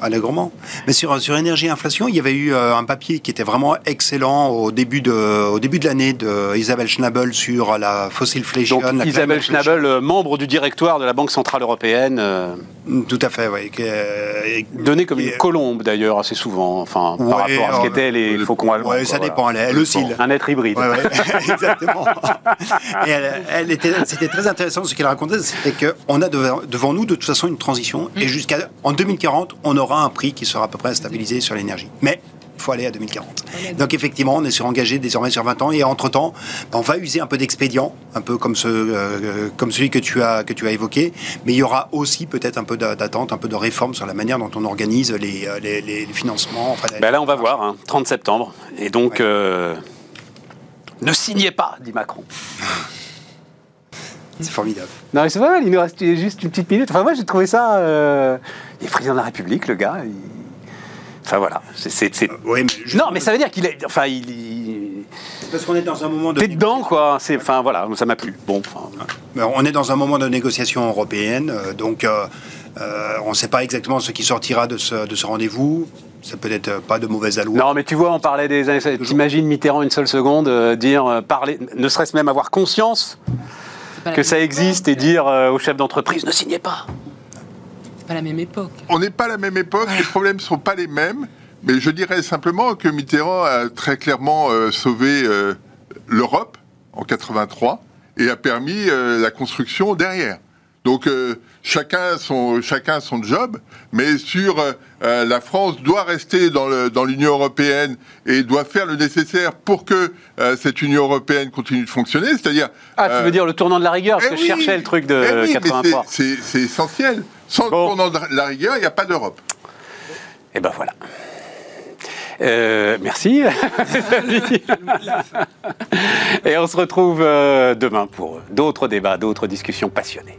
Speaker 3: allègrement. Mais sur sur énergie et inflation, il y avait eu euh, un papier qui était vraiment excellent au début de au début de l'année de Isabelle Schnabel sur la fossilflation.
Speaker 1: Donc, Isabelle Schnabel, euh, membre du directoire de la Banque centrale européenne.
Speaker 3: Tout à fait, oui.
Speaker 1: Donnée comme une colombe d'ailleurs assez souvent, enfin par rapport à ce qu'étaient les faucons allemands.
Speaker 3: Oui, ça dépend. Elle, elle oscille.
Speaker 1: Un être hybride.
Speaker 3: Ouais, <laughs> exactement. <laughs> Et elle, était, c'était très intéressant ce qu'elle racontait, c'était qu'on a devant, nous de toute façon une transition et jusqu'à en 2040, on aura un prix qui sera à peu près stabilisé sur l'énergie. Mais il faut aller à 2040. Donc effectivement, on est sur engagé désormais sur 20 ans et entre-temps, ben, on va user un peu d'expédients, un peu comme, ce, euh, comme celui que tu, as, que tu as évoqué, mais il y aura aussi peut-être un peu d'attente, un peu de réforme sur la manière dont on organise les, euh, les, financements.
Speaker 1: ben là, on va voir, 30 hein, septembre. Et donc... Euh, ne signez pas, dit Macron. <laughs>
Speaker 3: C'est formidable.
Speaker 1: Non, mais c'est pas mal, il nous reste juste une petite minute. Enfin, moi, j'ai trouvé ça. Euh... Il est président de la République, le gars. Enfin, voilà. C'est, euh, mais non, mais ça veut dire qu'il est. Enfin, il.
Speaker 3: Parce qu'on est dans un moment de.
Speaker 1: T'es dedans, quoi. C'est, enfin, voilà, ça m'a plu. Bon.
Speaker 3: On est dans un moment de négociation européenne, euh, donc euh, on ne sait pas exactement ce qui sortira de ce, de ce rendez-vous c'est peut-être pas de mauvaise allure.
Speaker 1: Non, mais tu vois, on parlait des années. T'imagines Mitterrand une seule seconde dire, parler, ne serait-ce même avoir conscience que ça existe et dire euh, aux chefs d'entreprise ne signez pas.
Speaker 4: C'est pas la même époque.
Speaker 2: On n'est pas la même époque, les problèmes ne sont pas les mêmes. Mais je dirais simplement que Mitterrand a très clairement euh, sauvé euh, l'Europe en 83 et a permis la construction derrière. Donc chacun son chacun son job, mais sur euh, la France doit rester dans l'Union européenne et doit faire le nécessaire pour que euh, cette Union européenne continue de fonctionner. C'est-à-dire
Speaker 1: ah, tu veux euh, dire le tournant de la rigueur Parce que je cherchais le truc de 83.
Speaker 2: C'est essentiel. Sans le tournant de la rigueur, il n'y a pas d'Europe.
Speaker 1: Et eh ben voilà. merci. <laughs> Et on se retrouve demain pour d'autres débats, d'autres discussions passionnées.